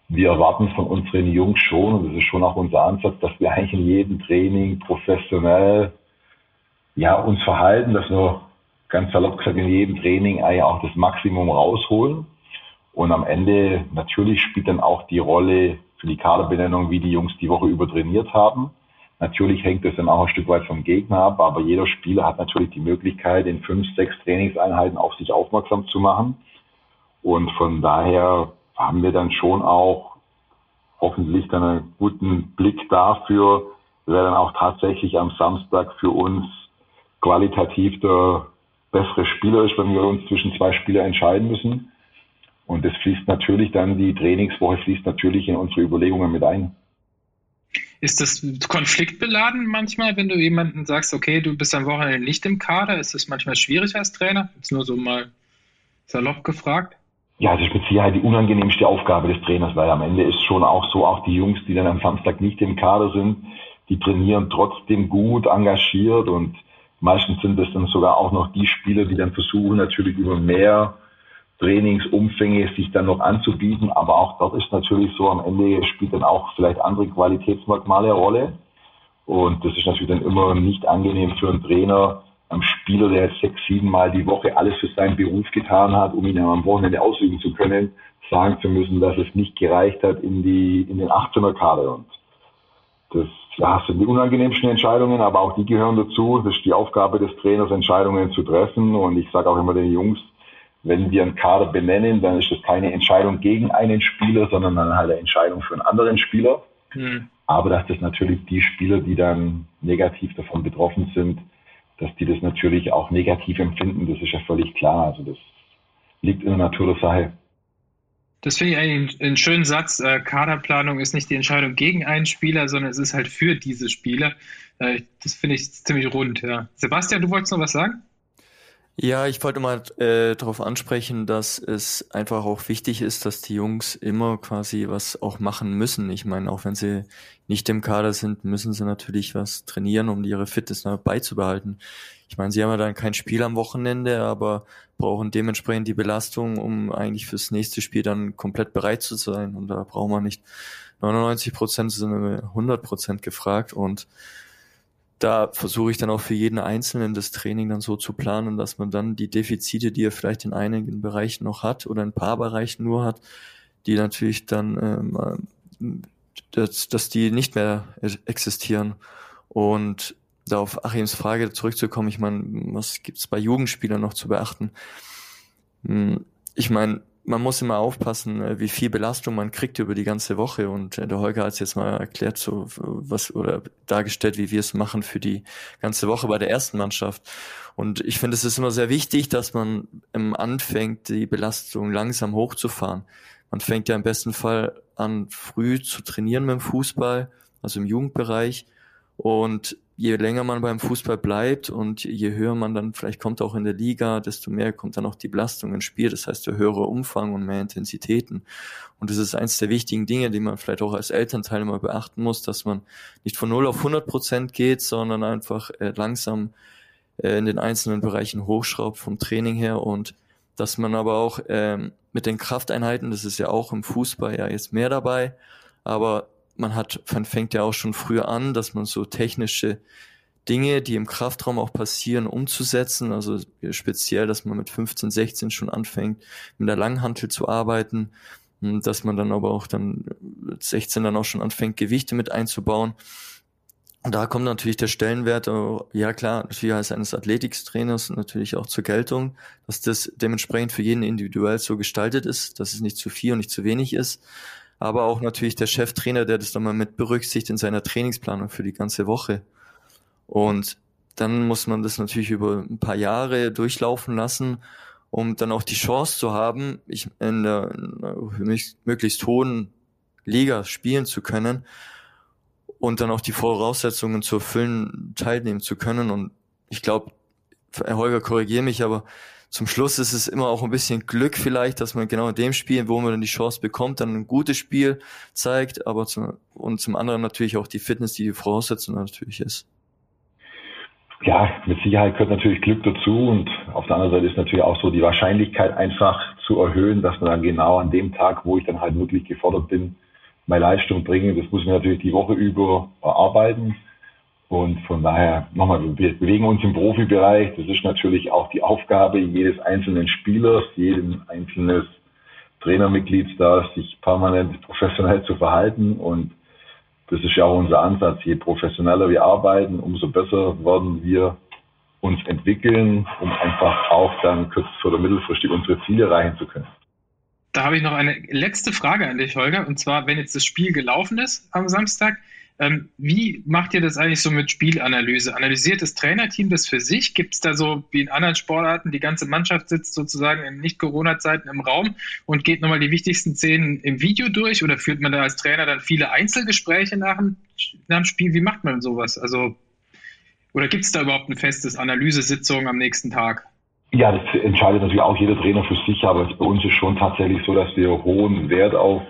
wir erwarten von unseren Jungs schon, und das ist schon auch unser Ansatz, dass wir eigentlich in jedem Training professionell ja, uns verhalten, dass wir ganz salopp gesagt in jedem Training eigentlich auch das Maximum rausholen. Und am Ende natürlich spielt dann auch die Rolle für die Kaderbenennung, wie die Jungs die Woche über trainiert haben. Natürlich hängt es dann auch ein Stück weit vom Gegner ab, aber jeder Spieler hat natürlich die Möglichkeit, in fünf, sechs Trainingseinheiten auf sich aufmerksam zu machen. Und von daher haben wir dann schon auch hoffentlich dann einen guten Blick dafür, wer dann auch tatsächlich am Samstag für uns qualitativ der bessere Spieler ist, wenn wir uns zwischen zwei Spieler entscheiden müssen. Und das fließt natürlich dann, die Trainingswoche fließt natürlich in unsere Überlegungen mit ein. Ist das konfliktbeladen manchmal, wenn du jemanden sagst, okay, du bist am Wochenende nicht im Kader? Ist das manchmal schwierig als Trainer? Jetzt nur so mal salopp gefragt. Ja, es ist mit Sicherheit die unangenehmste Aufgabe des Trainers, weil am Ende ist schon auch so, auch die Jungs, die dann am Samstag nicht im Kader sind, die trainieren trotzdem gut, engagiert und meistens sind es dann sogar auch noch die Spieler, die dann versuchen, natürlich über mehr Trainingsumfänge sich dann noch anzubieten. Aber auch dort ist natürlich so, am Ende spielt dann auch vielleicht andere Qualitätsmerkmale eine Rolle. Und das ist natürlich dann immer nicht angenehm für einen Trainer, einem Spieler, der sechs, sieben Mal die Woche alles für seinen Beruf getan hat, um ihn am Wochenende ausüben zu können, sagen zu müssen, dass es nicht gereicht hat in die, in den 18er Kader. Und das ja, sind die unangenehmsten Entscheidungen, aber auch die gehören dazu. Das ist die Aufgabe des Trainers, Entscheidungen zu treffen. Und ich sage auch immer den Jungs, wenn wir einen Kader benennen, dann ist das keine Entscheidung gegen einen Spieler, sondern dann halt eine Entscheidung für einen anderen Spieler. Mhm. Aber dass das natürlich die Spieler, die dann negativ davon betroffen sind, dass die das natürlich auch negativ empfinden, das ist ja völlig klar. Also das liegt in der Natur der Sache. Das finde ich eigentlich einen schönen Satz. Äh, Kaderplanung ist nicht die Entscheidung gegen einen Spieler, sondern es ist halt für diese Spieler. Äh, das finde ich ziemlich rund. Ja. Sebastian, du wolltest noch was sagen? Ja, ich wollte mal äh, darauf ansprechen, dass es einfach auch wichtig ist, dass die Jungs immer quasi was auch machen müssen. Ich meine, auch wenn sie nicht im Kader sind, müssen sie natürlich was trainieren, um ihre Fitness beizubehalten. Ich meine, sie haben ja dann kein Spiel am Wochenende, aber brauchen dementsprechend die Belastung, um eigentlich fürs nächste Spiel dann komplett bereit zu sein. Und da braucht man nicht 99 Prozent, sondern 100 Prozent gefragt. Und da versuche ich dann auch für jeden Einzelnen das Training dann so zu planen, dass man dann die Defizite, die er vielleicht in einigen Bereichen noch hat oder in ein paar Bereichen nur hat, die natürlich dann, ähm, dass, dass die nicht mehr existieren. Und da auf Achims Frage zurückzukommen, ich meine, was gibt's bei Jugendspielern noch zu beachten? Hm, ich meine, man muss immer aufpassen, äh, wie viel Belastung man kriegt über die ganze Woche. Und äh, der Holger hat es jetzt mal erklärt, so was oder dargestellt, wie wir es machen für die ganze Woche bei der ersten Mannschaft. Und ich finde, es ist immer sehr wichtig, dass man anfängt, die Belastung langsam hochzufahren. Man fängt ja im besten Fall an, früh zu trainieren mit dem Fußball, also im Jugendbereich. Und je länger man beim Fußball bleibt und je höher man dann vielleicht kommt auch in der Liga, desto mehr kommt dann auch die Belastung ins Spiel. Das heißt, der höhere Umfang und mehr Intensitäten. Und das ist eins der wichtigen Dinge, die man vielleicht auch als Elternteil immer beachten muss, dass man nicht von 0 auf 100 Prozent geht, sondern einfach äh, langsam äh, in den einzelnen Bereichen hochschraubt vom Training her und dass man aber auch ähm, mit den Krafteinheiten, das ist ja auch im Fußball ja jetzt mehr dabei, aber man hat, man fängt ja auch schon früher an, dass man so technische Dinge, die im Kraftraum auch passieren, umzusetzen. Also speziell, dass man mit 15, 16 schon anfängt, mit der Langhantel zu arbeiten, dass man dann aber auch dann 16 dann auch schon anfängt, Gewichte mit einzubauen. Und da kommt natürlich der Stellenwert, ja klar, natürlich als eines Athletiktrainers natürlich auch zur Geltung, dass das dementsprechend für jeden individuell so gestaltet ist, dass es nicht zu viel und nicht zu wenig ist aber auch natürlich der Cheftrainer, der das dann mal mit berücksichtigt in seiner Trainingsplanung für die ganze Woche. Und dann muss man das natürlich über ein paar Jahre durchlaufen lassen, um dann auch die Chance zu haben, ich in der, in der möglichst hohen Liga spielen zu können und dann auch die Voraussetzungen zu erfüllen, teilnehmen zu können. Und ich glaube, Herr Holger, korrigiere mich, aber zum Schluss ist es immer auch ein bisschen Glück vielleicht, dass man genau in dem Spiel, wo man dann die Chance bekommt, dann ein gutes Spiel zeigt, aber zum, und zum anderen natürlich auch die Fitness, die die Voraussetzung natürlich ist. Ja, mit Sicherheit gehört natürlich Glück dazu und auf der anderen Seite ist natürlich auch so die Wahrscheinlichkeit einfach zu erhöhen, dass man dann genau an dem Tag, wo ich dann halt wirklich gefordert bin, meine Leistung bringe. Das muss man natürlich die Woche über erarbeiten. Und von daher, nochmal, wir bewegen uns im Profibereich. Das ist natürlich auch die Aufgabe jedes einzelnen Spielers, jedem einzelnen Trainermitglieds da, sich permanent professionell zu verhalten. Und das ist ja auch unser Ansatz. Je professioneller wir arbeiten, umso besser werden wir uns entwickeln, um einfach auch dann kurz- oder mittelfristig unsere Ziele erreichen zu können. Da habe ich noch eine letzte Frage an dich, Holger. Und zwar, wenn jetzt das Spiel gelaufen ist am Samstag, ähm, wie macht ihr das eigentlich so mit Spielanalyse? Analysiert das Trainerteam das für sich? Gibt es da so wie in anderen Sportarten, die ganze Mannschaft sitzt sozusagen in Nicht-Corona-Zeiten im Raum und geht nochmal die wichtigsten Szenen im Video durch? Oder führt man da als Trainer dann viele Einzelgespräche nach dem, nach dem Spiel? Wie macht man sowas? Also, oder gibt es da überhaupt ein festes Analysesitzung am nächsten Tag? Ja, das entscheidet natürlich auch jeder Trainer für sich, aber bei uns ist schon tatsächlich so, dass wir hohen Wert auf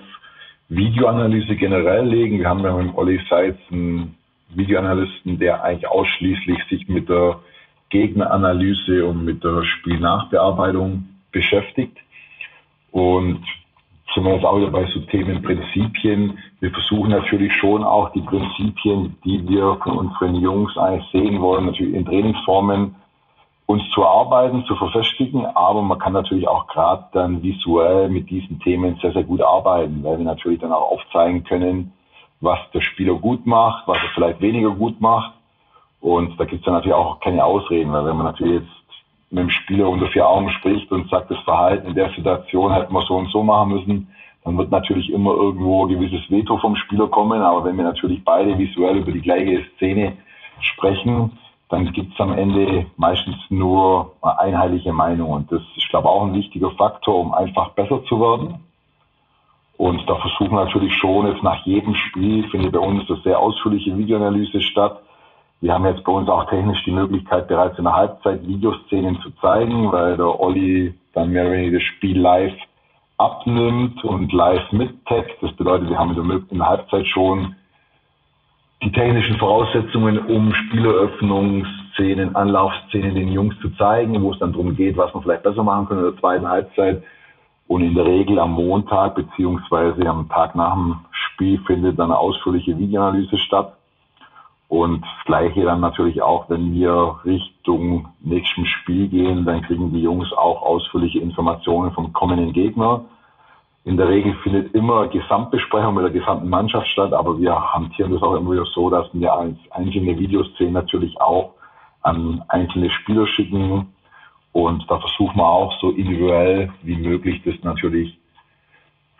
Videoanalyse generell legen. Wir haben ja mit Olli Seitz einen Videoanalysten, der eigentlich ausschließlich sich mit der Gegneranalyse und mit der Spielnachbearbeitung beschäftigt. Und sind wir jetzt auch wieder bei so Themen Prinzipien. Wir versuchen natürlich schon auch die Prinzipien, die wir von unseren Jungs eigentlich sehen wollen, natürlich in Trainingsformen uns zu erarbeiten, zu verfestigen, aber man kann natürlich auch gerade dann visuell mit diesen Themen sehr, sehr gut arbeiten, weil wir natürlich dann auch aufzeigen können, was der Spieler gut macht, was er vielleicht weniger gut macht. Und da gibt es dann natürlich auch keine Ausreden, weil wenn man natürlich jetzt mit dem Spieler unter vier Augen spricht und sagt, das Verhalten in der Situation hätten wir so und so machen müssen, dann wird natürlich immer irgendwo ein gewisses Veto vom Spieler kommen. Aber wenn wir natürlich beide visuell über die gleiche Szene sprechen, dann gibt es am Ende meistens nur einheitliche Meinung. Und das ist, glaube ich, auch ein wichtiger Faktor, um einfach besser zu werden. Und da versuchen wir natürlich schon jetzt nach jedem Spiel, findet bei uns eine sehr ausführliche Videoanalyse statt. Wir haben jetzt bei uns auch technisch die Möglichkeit, bereits in der Halbzeit Videoszenen zu zeigen, weil der Olli dann mehr oder weniger das Spiel live abnimmt und live mittaggt. Das bedeutet, wir haben in der Halbzeit schon die technischen Voraussetzungen, um Spieleröffnungsszenen, Anlaufszenen den Jungs zu zeigen, wo es dann darum geht, was man vielleicht besser machen können in der zweiten Halbzeit. Und in der Regel am Montag beziehungsweise am Tag nach dem Spiel findet dann eine ausführliche Videoanalyse statt. Und das Gleiche dann natürlich auch, wenn wir Richtung nächstem Spiel gehen, dann kriegen die Jungs auch ausführliche Informationen vom kommenden Gegner in der Regel findet immer Gesamtbesprechung mit der gesamten Mannschaft statt, aber wir hantieren das auch immer wieder so, dass wir als einzelne Videoszenen natürlich auch an einzelne Spieler schicken. Und da versuchen wir auch so individuell wie möglich das natürlich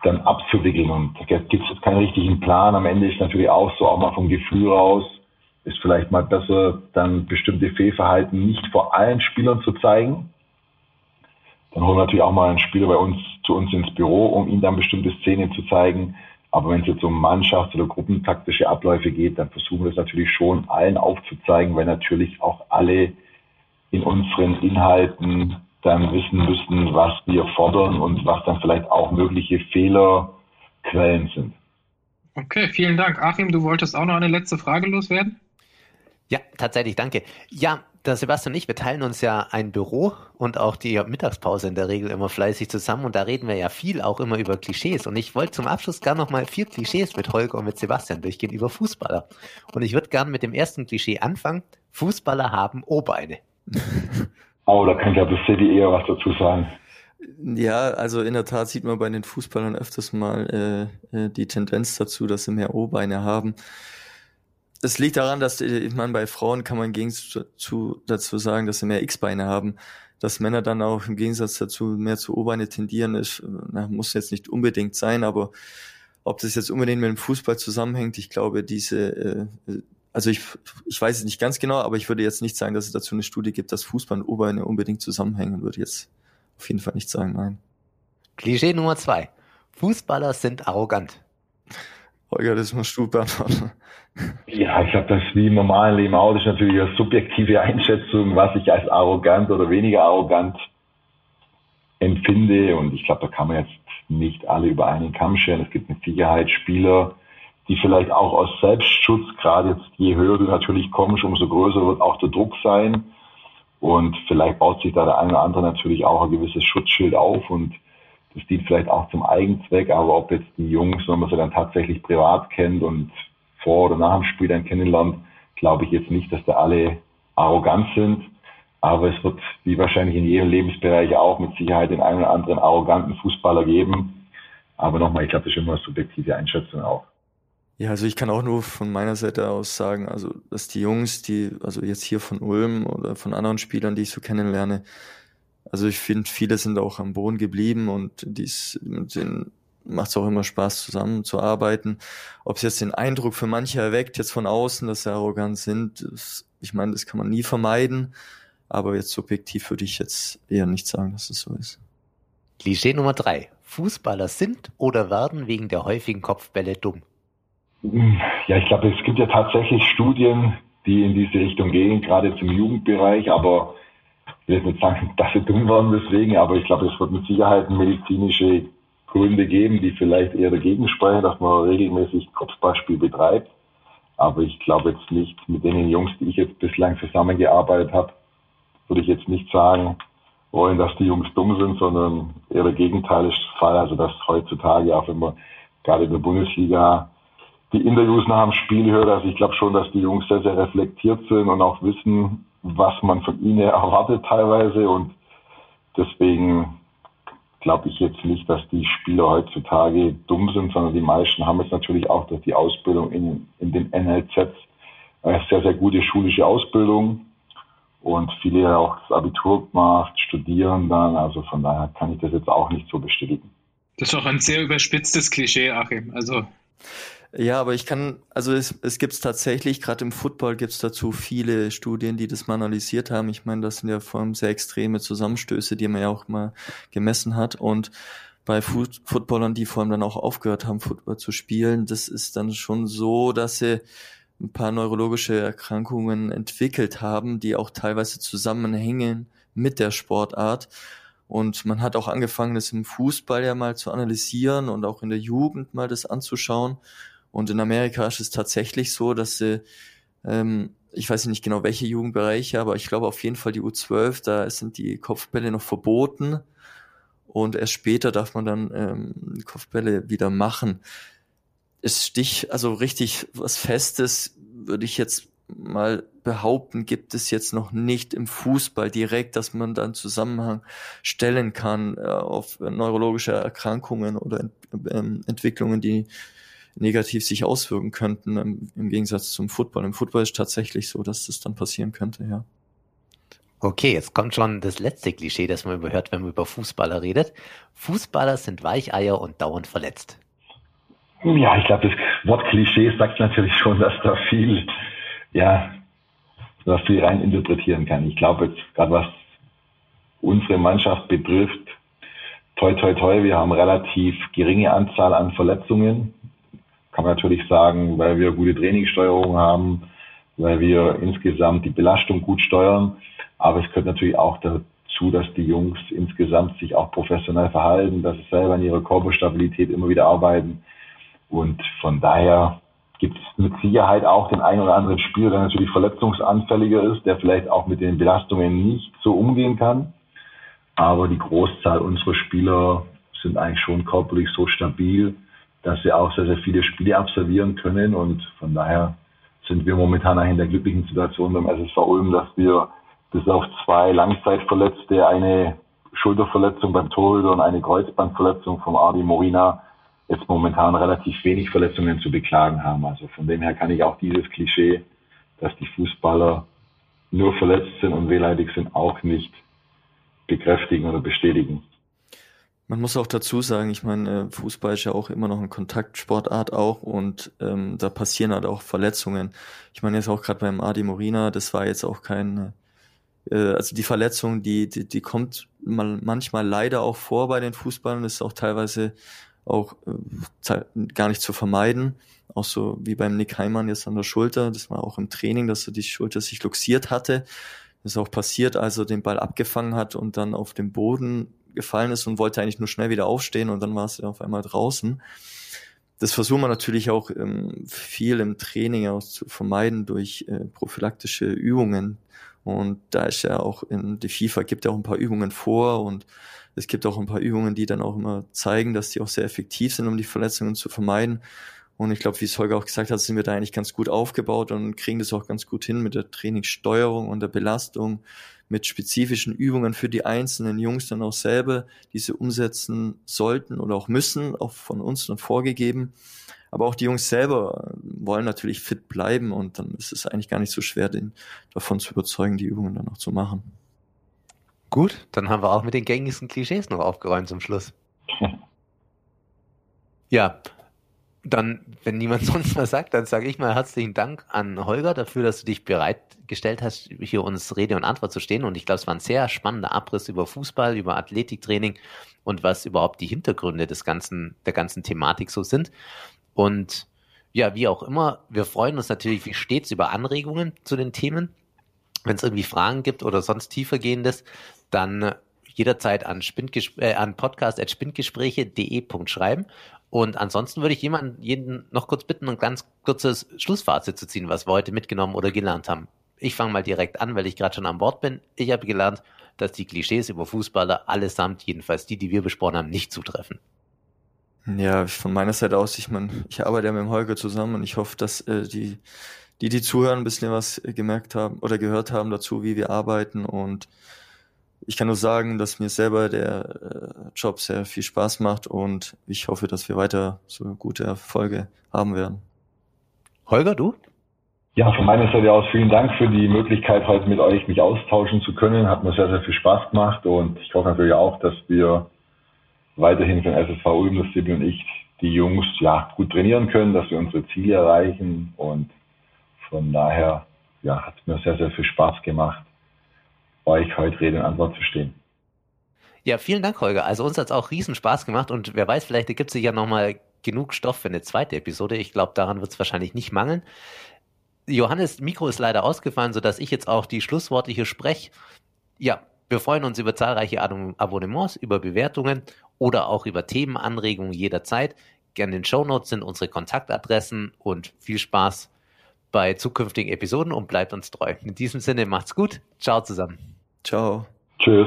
dann abzuwickeln. Und da gibt es jetzt keinen richtigen Plan. Am Ende ist natürlich auch so, auch mal vom Gefühl raus, ist vielleicht mal besser, dann bestimmte Fehlverhalten nicht vor allen Spielern zu zeigen, dann holen wir natürlich auch mal einen Spieler bei uns zu uns ins Büro, um ihm dann bestimmte Szenen zu zeigen. Aber wenn es jetzt um Mannschafts- oder gruppentaktische Abläufe geht, dann versuchen wir es natürlich schon allen aufzuzeigen, weil natürlich auch alle in unseren Inhalten dann wissen müssen, was wir fordern und was dann vielleicht auch mögliche Fehlerquellen sind. Okay, vielen Dank. Achim, du wolltest auch noch eine letzte Frage loswerden? Ja, tatsächlich, danke. Ja, der Sebastian und ich, wir teilen uns ja ein Büro und auch die Mittagspause in der Regel immer fleißig zusammen und da reden wir ja viel auch immer über Klischees und ich wollte zum Abschluss gerne noch mal vier Klischees mit Holger und mit Sebastian durchgehen über Fußballer. Und ich würde gerne mit dem ersten Klischee anfangen. Fußballer haben O-Beine. [laughs] Oh, da kann ich ja bis City eher was dazu sagen. Ja, also in der Tat sieht man bei den Fußballern öfters mal äh, äh die Tendenz dazu, dass sie mehr O-Beine haben. Das liegt daran, dass ich meine, bei Frauen kann man gegen zu, dazu sagen, dass sie mehr X-Beine haben. Dass Männer dann auch im Gegensatz dazu mehr zu O-Beine tendieren, ist, na, muss jetzt nicht unbedingt sein, aber ob das jetzt unbedingt mit dem Fußball zusammenhängt, ich glaube, diese, äh, also ich, ich weiß es nicht ganz genau, aber ich würde jetzt nicht sagen, dass es dazu eine Studie gibt, dass Fußball und O-Beine unbedingt zusammenhängen, würde jetzt auf jeden Fall nicht sagen, nein. Klischee Nummer zwei. Fußballer sind arrogant. Holger, das musst du beantworten. Ja, ich glaube, das ist wie im normalen Leben auch. Das ist natürlich eine subjektive Einschätzung, was ich als arrogant oder weniger arrogant empfinde. Und ich glaube, da kann man jetzt nicht alle über einen Kamm scheren. Es gibt mit Sicherheit Spieler, die vielleicht auch aus Selbstschutz, gerade jetzt je höher du natürlich kommst, umso größer wird auch der Druck sein. Und vielleicht baut sich da der eine oder andere natürlich auch ein gewisses Schutzschild auf und das dient vielleicht auch zum Eigenzweck, aber ob jetzt die Jungs, wenn man sie dann tatsächlich privat kennt und vor oder nach dem Spiel dann kennenlernt, glaube ich jetzt nicht, dass da alle arrogant sind. Aber es wird, wie wahrscheinlich in jedem Lebensbereich auch, mit Sicherheit den einen oder anderen arroganten Fußballer geben. Aber nochmal, ich glaube, das ist immer eine subjektive Einschätzung auch. Ja, also ich kann auch nur von meiner Seite aus sagen, also dass die Jungs, die, also jetzt hier von Ulm oder von anderen Spielern, die ich so kennenlerne, also ich finde, viele sind auch am Boden geblieben und dies, mit denen macht es auch immer Spaß, zusammenzuarbeiten. Ob es jetzt den Eindruck für manche erweckt, jetzt von außen, dass sie arrogant sind, das, ich meine, das kann man nie vermeiden. Aber jetzt subjektiv würde ich jetzt eher nicht sagen, dass es so ist. Klischee Nummer drei. Fußballer sind oder werden wegen der häufigen Kopfbälle dumm? Ja, ich glaube, es gibt ja tatsächlich Studien, die in diese Richtung gehen, gerade zum Jugendbereich, aber ich will nicht sagen, dass sie dumm waren deswegen, aber ich glaube, es wird mit Sicherheit medizinische Gründe geben, die vielleicht eher dagegen sprechen, dass man regelmäßig Kopfballspiel betreibt. Aber ich glaube jetzt nicht, mit den Jungs, die ich jetzt bislang zusammengearbeitet habe, würde ich jetzt nicht sagen wollen, dass die Jungs dumm sind, sondern eher der Gegenteil ist der Fall. Also dass heutzutage, auch wenn man gerade in der Bundesliga die Interviews nach dem Spiel hört, also ich glaube schon, dass die Jungs sehr, sehr reflektiert sind und auch wissen, was man von ihnen erwartet teilweise. Und deswegen glaube ich jetzt nicht, dass die Spieler heutzutage dumm sind, sondern die meisten haben es natürlich auch durch die Ausbildung in, in den NLZs eine sehr, sehr gute schulische Ausbildung und viele auch das Abitur gemacht, studieren dann. Also von daher kann ich das jetzt auch nicht so bestätigen. Das ist doch ein sehr überspitztes Klischee, Achim. Also ja, aber ich kann, also es, es gibt tatsächlich, gerade im Football gibt es dazu viele Studien, die das mal analysiert haben. Ich meine, das sind ja vor allem sehr extreme Zusammenstöße, die man ja auch mal gemessen hat. Und bei Foot Footballern, die vor allem dann auch aufgehört haben, Football zu spielen, das ist dann schon so, dass sie ein paar neurologische Erkrankungen entwickelt haben, die auch teilweise zusammenhängen mit der Sportart. Und man hat auch angefangen, das im Fußball ja mal zu analysieren und auch in der Jugend mal das anzuschauen. Und in Amerika ist es tatsächlich so, dass sie, ähm, ich weiß nicht genau welche Jugendbereiche, aber ich glaube auf jeden Fall die U12, da sind die Kopfbälle noch verboten. Und erst später darf man dann ähm, Kopfbälle wieder machen. Ist Stich, also richtig was Festes, würde ich jetzt mal behaupten, gibt es jetzt noch nicht im Fußball direkt, dass man dann Zusammenhang stellen kann äh, auf neurologische Erkrankungen oder Ent ähm, Entwicklungen, die negativ sich auswirken könnten, im, im, Gegensatz zum Football. Im Football ist tatsächlich so, dass das dann passieren könnte, ja. Okay, jetzt kommt schon das letzte Klischee, das man überhört, wenn man über Fußballer redet. Fußballer sind Weicheier und dauernd verletzt. Ja, ich glaube, das Wort Klischee sagt natürlich schon, dass da viel, ja, was viel rein interpretieren kann. Ich glaube jetzt gerade was unsere Mannschaft betrifft, toi toi toi, wir haben relativ geringe Anzahl an Verletzungen kann man natürlich sagen, weil wir gute Trainingssteuerung haben, weil wir insgesamt die Belastung gut steuern. Aber es gehört natürlich auch dazu, dass die Jungs insgesamt sich auch professionell verhalten, dass sie selber an ihrer Körperstabilität immer wieder arbeiten. Und von daher gibt es mit Sicherheit auch den einen oder anderen Spieler, der natürlich verletzungsanfälliger ist, der vielleicht auch mit den Belastungen nicht so umgehen kann. Aber die Großzahl unserer Spieler sind eigentlich schon körperlich so stabil, dass sie auch sehr, sehr viele Spiele absolvieren können. Und von daher sind wir momentan eigentlich in der glücklichen Situation beim SSV Ulm, dass wir bis auf zwei Langzeitverletzte, eine Schulterverletzung beim Torhüter und eine Kreuzbandverletzung vom Ardi Morina jetzt momentan relativ wenig Verletzungen zu beklagen haben. Also von dem her kann ich auch dieses Klischee, dass die Fußballer nur verletzt sind und wehleidig sind, auch nicht bekräftigen oder bestätigen. Man muss auch dazu sagen, ich meine, Fußball ist ja auch immer noch eine Kontaktsportart auch und ähm, da passieren halt auch Verletzungen. Ich meine jetzt auch gerade beim Adi Morina, das war jetzt auch kein, äh, also die Verletzung, die, die, die kommt mal, manchmal leider auch vor bei den Fußballern, das ist auch teilweise auch äh, gar nicht zu vermeiden. Auch so wie beim Nick Heimann jetzt an der Schulter. Das war auch im Training, dass er die Schulter sich luxiert hatte. Das ist auch passiert, als er den Ball abgefangen hat und dann auf den Boden gefallen ist und wollte eigentlich nur schnell wieder aufstehen und dann war es auf einmal draußen. Das versuchen wir natürlich auch ähm, viel im Training auch zu vermeiden durch äh, prophylaktische Übungen. Und da ist ja auch in die FIFA gibt ja auch ein paar Übungen vor und es gibt auch ein paar Übungen, die dann auch immer zeigen, dass die auch sehr effektiv sind, um die Verletzungen zu vermeiden. Und ich glaube, wie es Holger auch gesagt hat, sind wir da eigentlich ganz gut aufgebaut und kriegen das auch ganz gut hin mit der Trainingssteuerung und der Belastung, mit spezifischen Übungen für die einzelnen Jungs dann auch selber, die sie umsetzen sollten oder auch müssen, auch von uns dann vorgegeben. Aber auch die Jungs selber wollen natürlich fit bleiben und dann ist es eigentlich gar nicht so schwer, den davon zu überzeugen, die Übungen dann auch zu machen. Gut, dann haben wir auch mit den gängigsten Klischees noch aufgeräumt zum Schluss. [laughs] ja, dann, wenn niemand [laughs] sonst was sagt, dann sage ich mal herzlichen Dank an Holger dafür, dass du dich bereitgestellt hast, hier uns Rede und Antwort zu stehen. Und ich glaube, es war ein sehr spannender Abriss über Fußball, über Athletiktraining und was überhaupt die Hintergründe des ganzen, der ganzen Thematik so sind. Und ja, wie auch immer, wir freuen uns natürlich wie stets über Anregungen zu den Themen. Wenn es irgendwie Fragen gibt oder sonst tiefergehendes, dann jederzeit an, äh, an podcast.spindgespräche.de schreiben. Und ansonsten würde ich jemanden, jeden noch kurz bitten, ein ganz kurzes Schlussfazit zu ziehen, was wir heute mitgenommen oder gelernt haben. Ich fange mal direkt an, weil ich gerade schon an Bord bin. Ich habe gelernt, dass die Klischees über Fußballer allesamt, jedenfalls die, die wir besprochen haben, nicht zutreffen. Ja, von meiner Seite aus, ich meine, ich arbeite ja mit dem Holger zusammen und ich hoffe, dass äh, die, die, die zuhören, ein bisschen was gemerkt haben oder gehört haben dazu, wie wir arbeiten und ich kann nur sagen, dass mir selber der äh, Job sehr viel Spaß macht und ich hoffe, dass wir weiter so gute Erfolge haben werden. Holger, du? Ja, von meiner Seite aus vielen Dank für die Möglichkeit, heute mit euch mich austauschen zu können. Hat mir sehr, sehr viel Spaß gemacht und ich hoffe natürlich auch, dass wir weiterhin von SSV Ulm, das Sibyl und ich, die Jungs ja gut trainieren können, dass wir unsere Ziele erreichen und von daher ja, hat mir sehr, sehr viel Spaß gemacht euch heute Rede und Antwort zu stehen. Ja, vielen Dank, Holger. Also uns hat es auch riesen Spaß gemacht und wer weiß, vielleicht ergibt sich ja nochmal genug Stoff für eine zweite Episode. Ich glaube, daran wird es wahrscheinlich nicht mangeln. Johannes Mikro ist leider ausgefallen, sodass ich jetzt auch die Schlussworte hier spreche. Ja, wir freuen uns über zahlreiche Abonnements, über Bewertungen oder auch über Themenanregungen jederzeit. Gerne in den Show Notes sind unsere Kontaktadressen und viel Spaß bei zukünftigen Episoden und bleibt uns treu. In diesem Sinne macht's gut. Ciao zusammen. Ciao. Tschüss.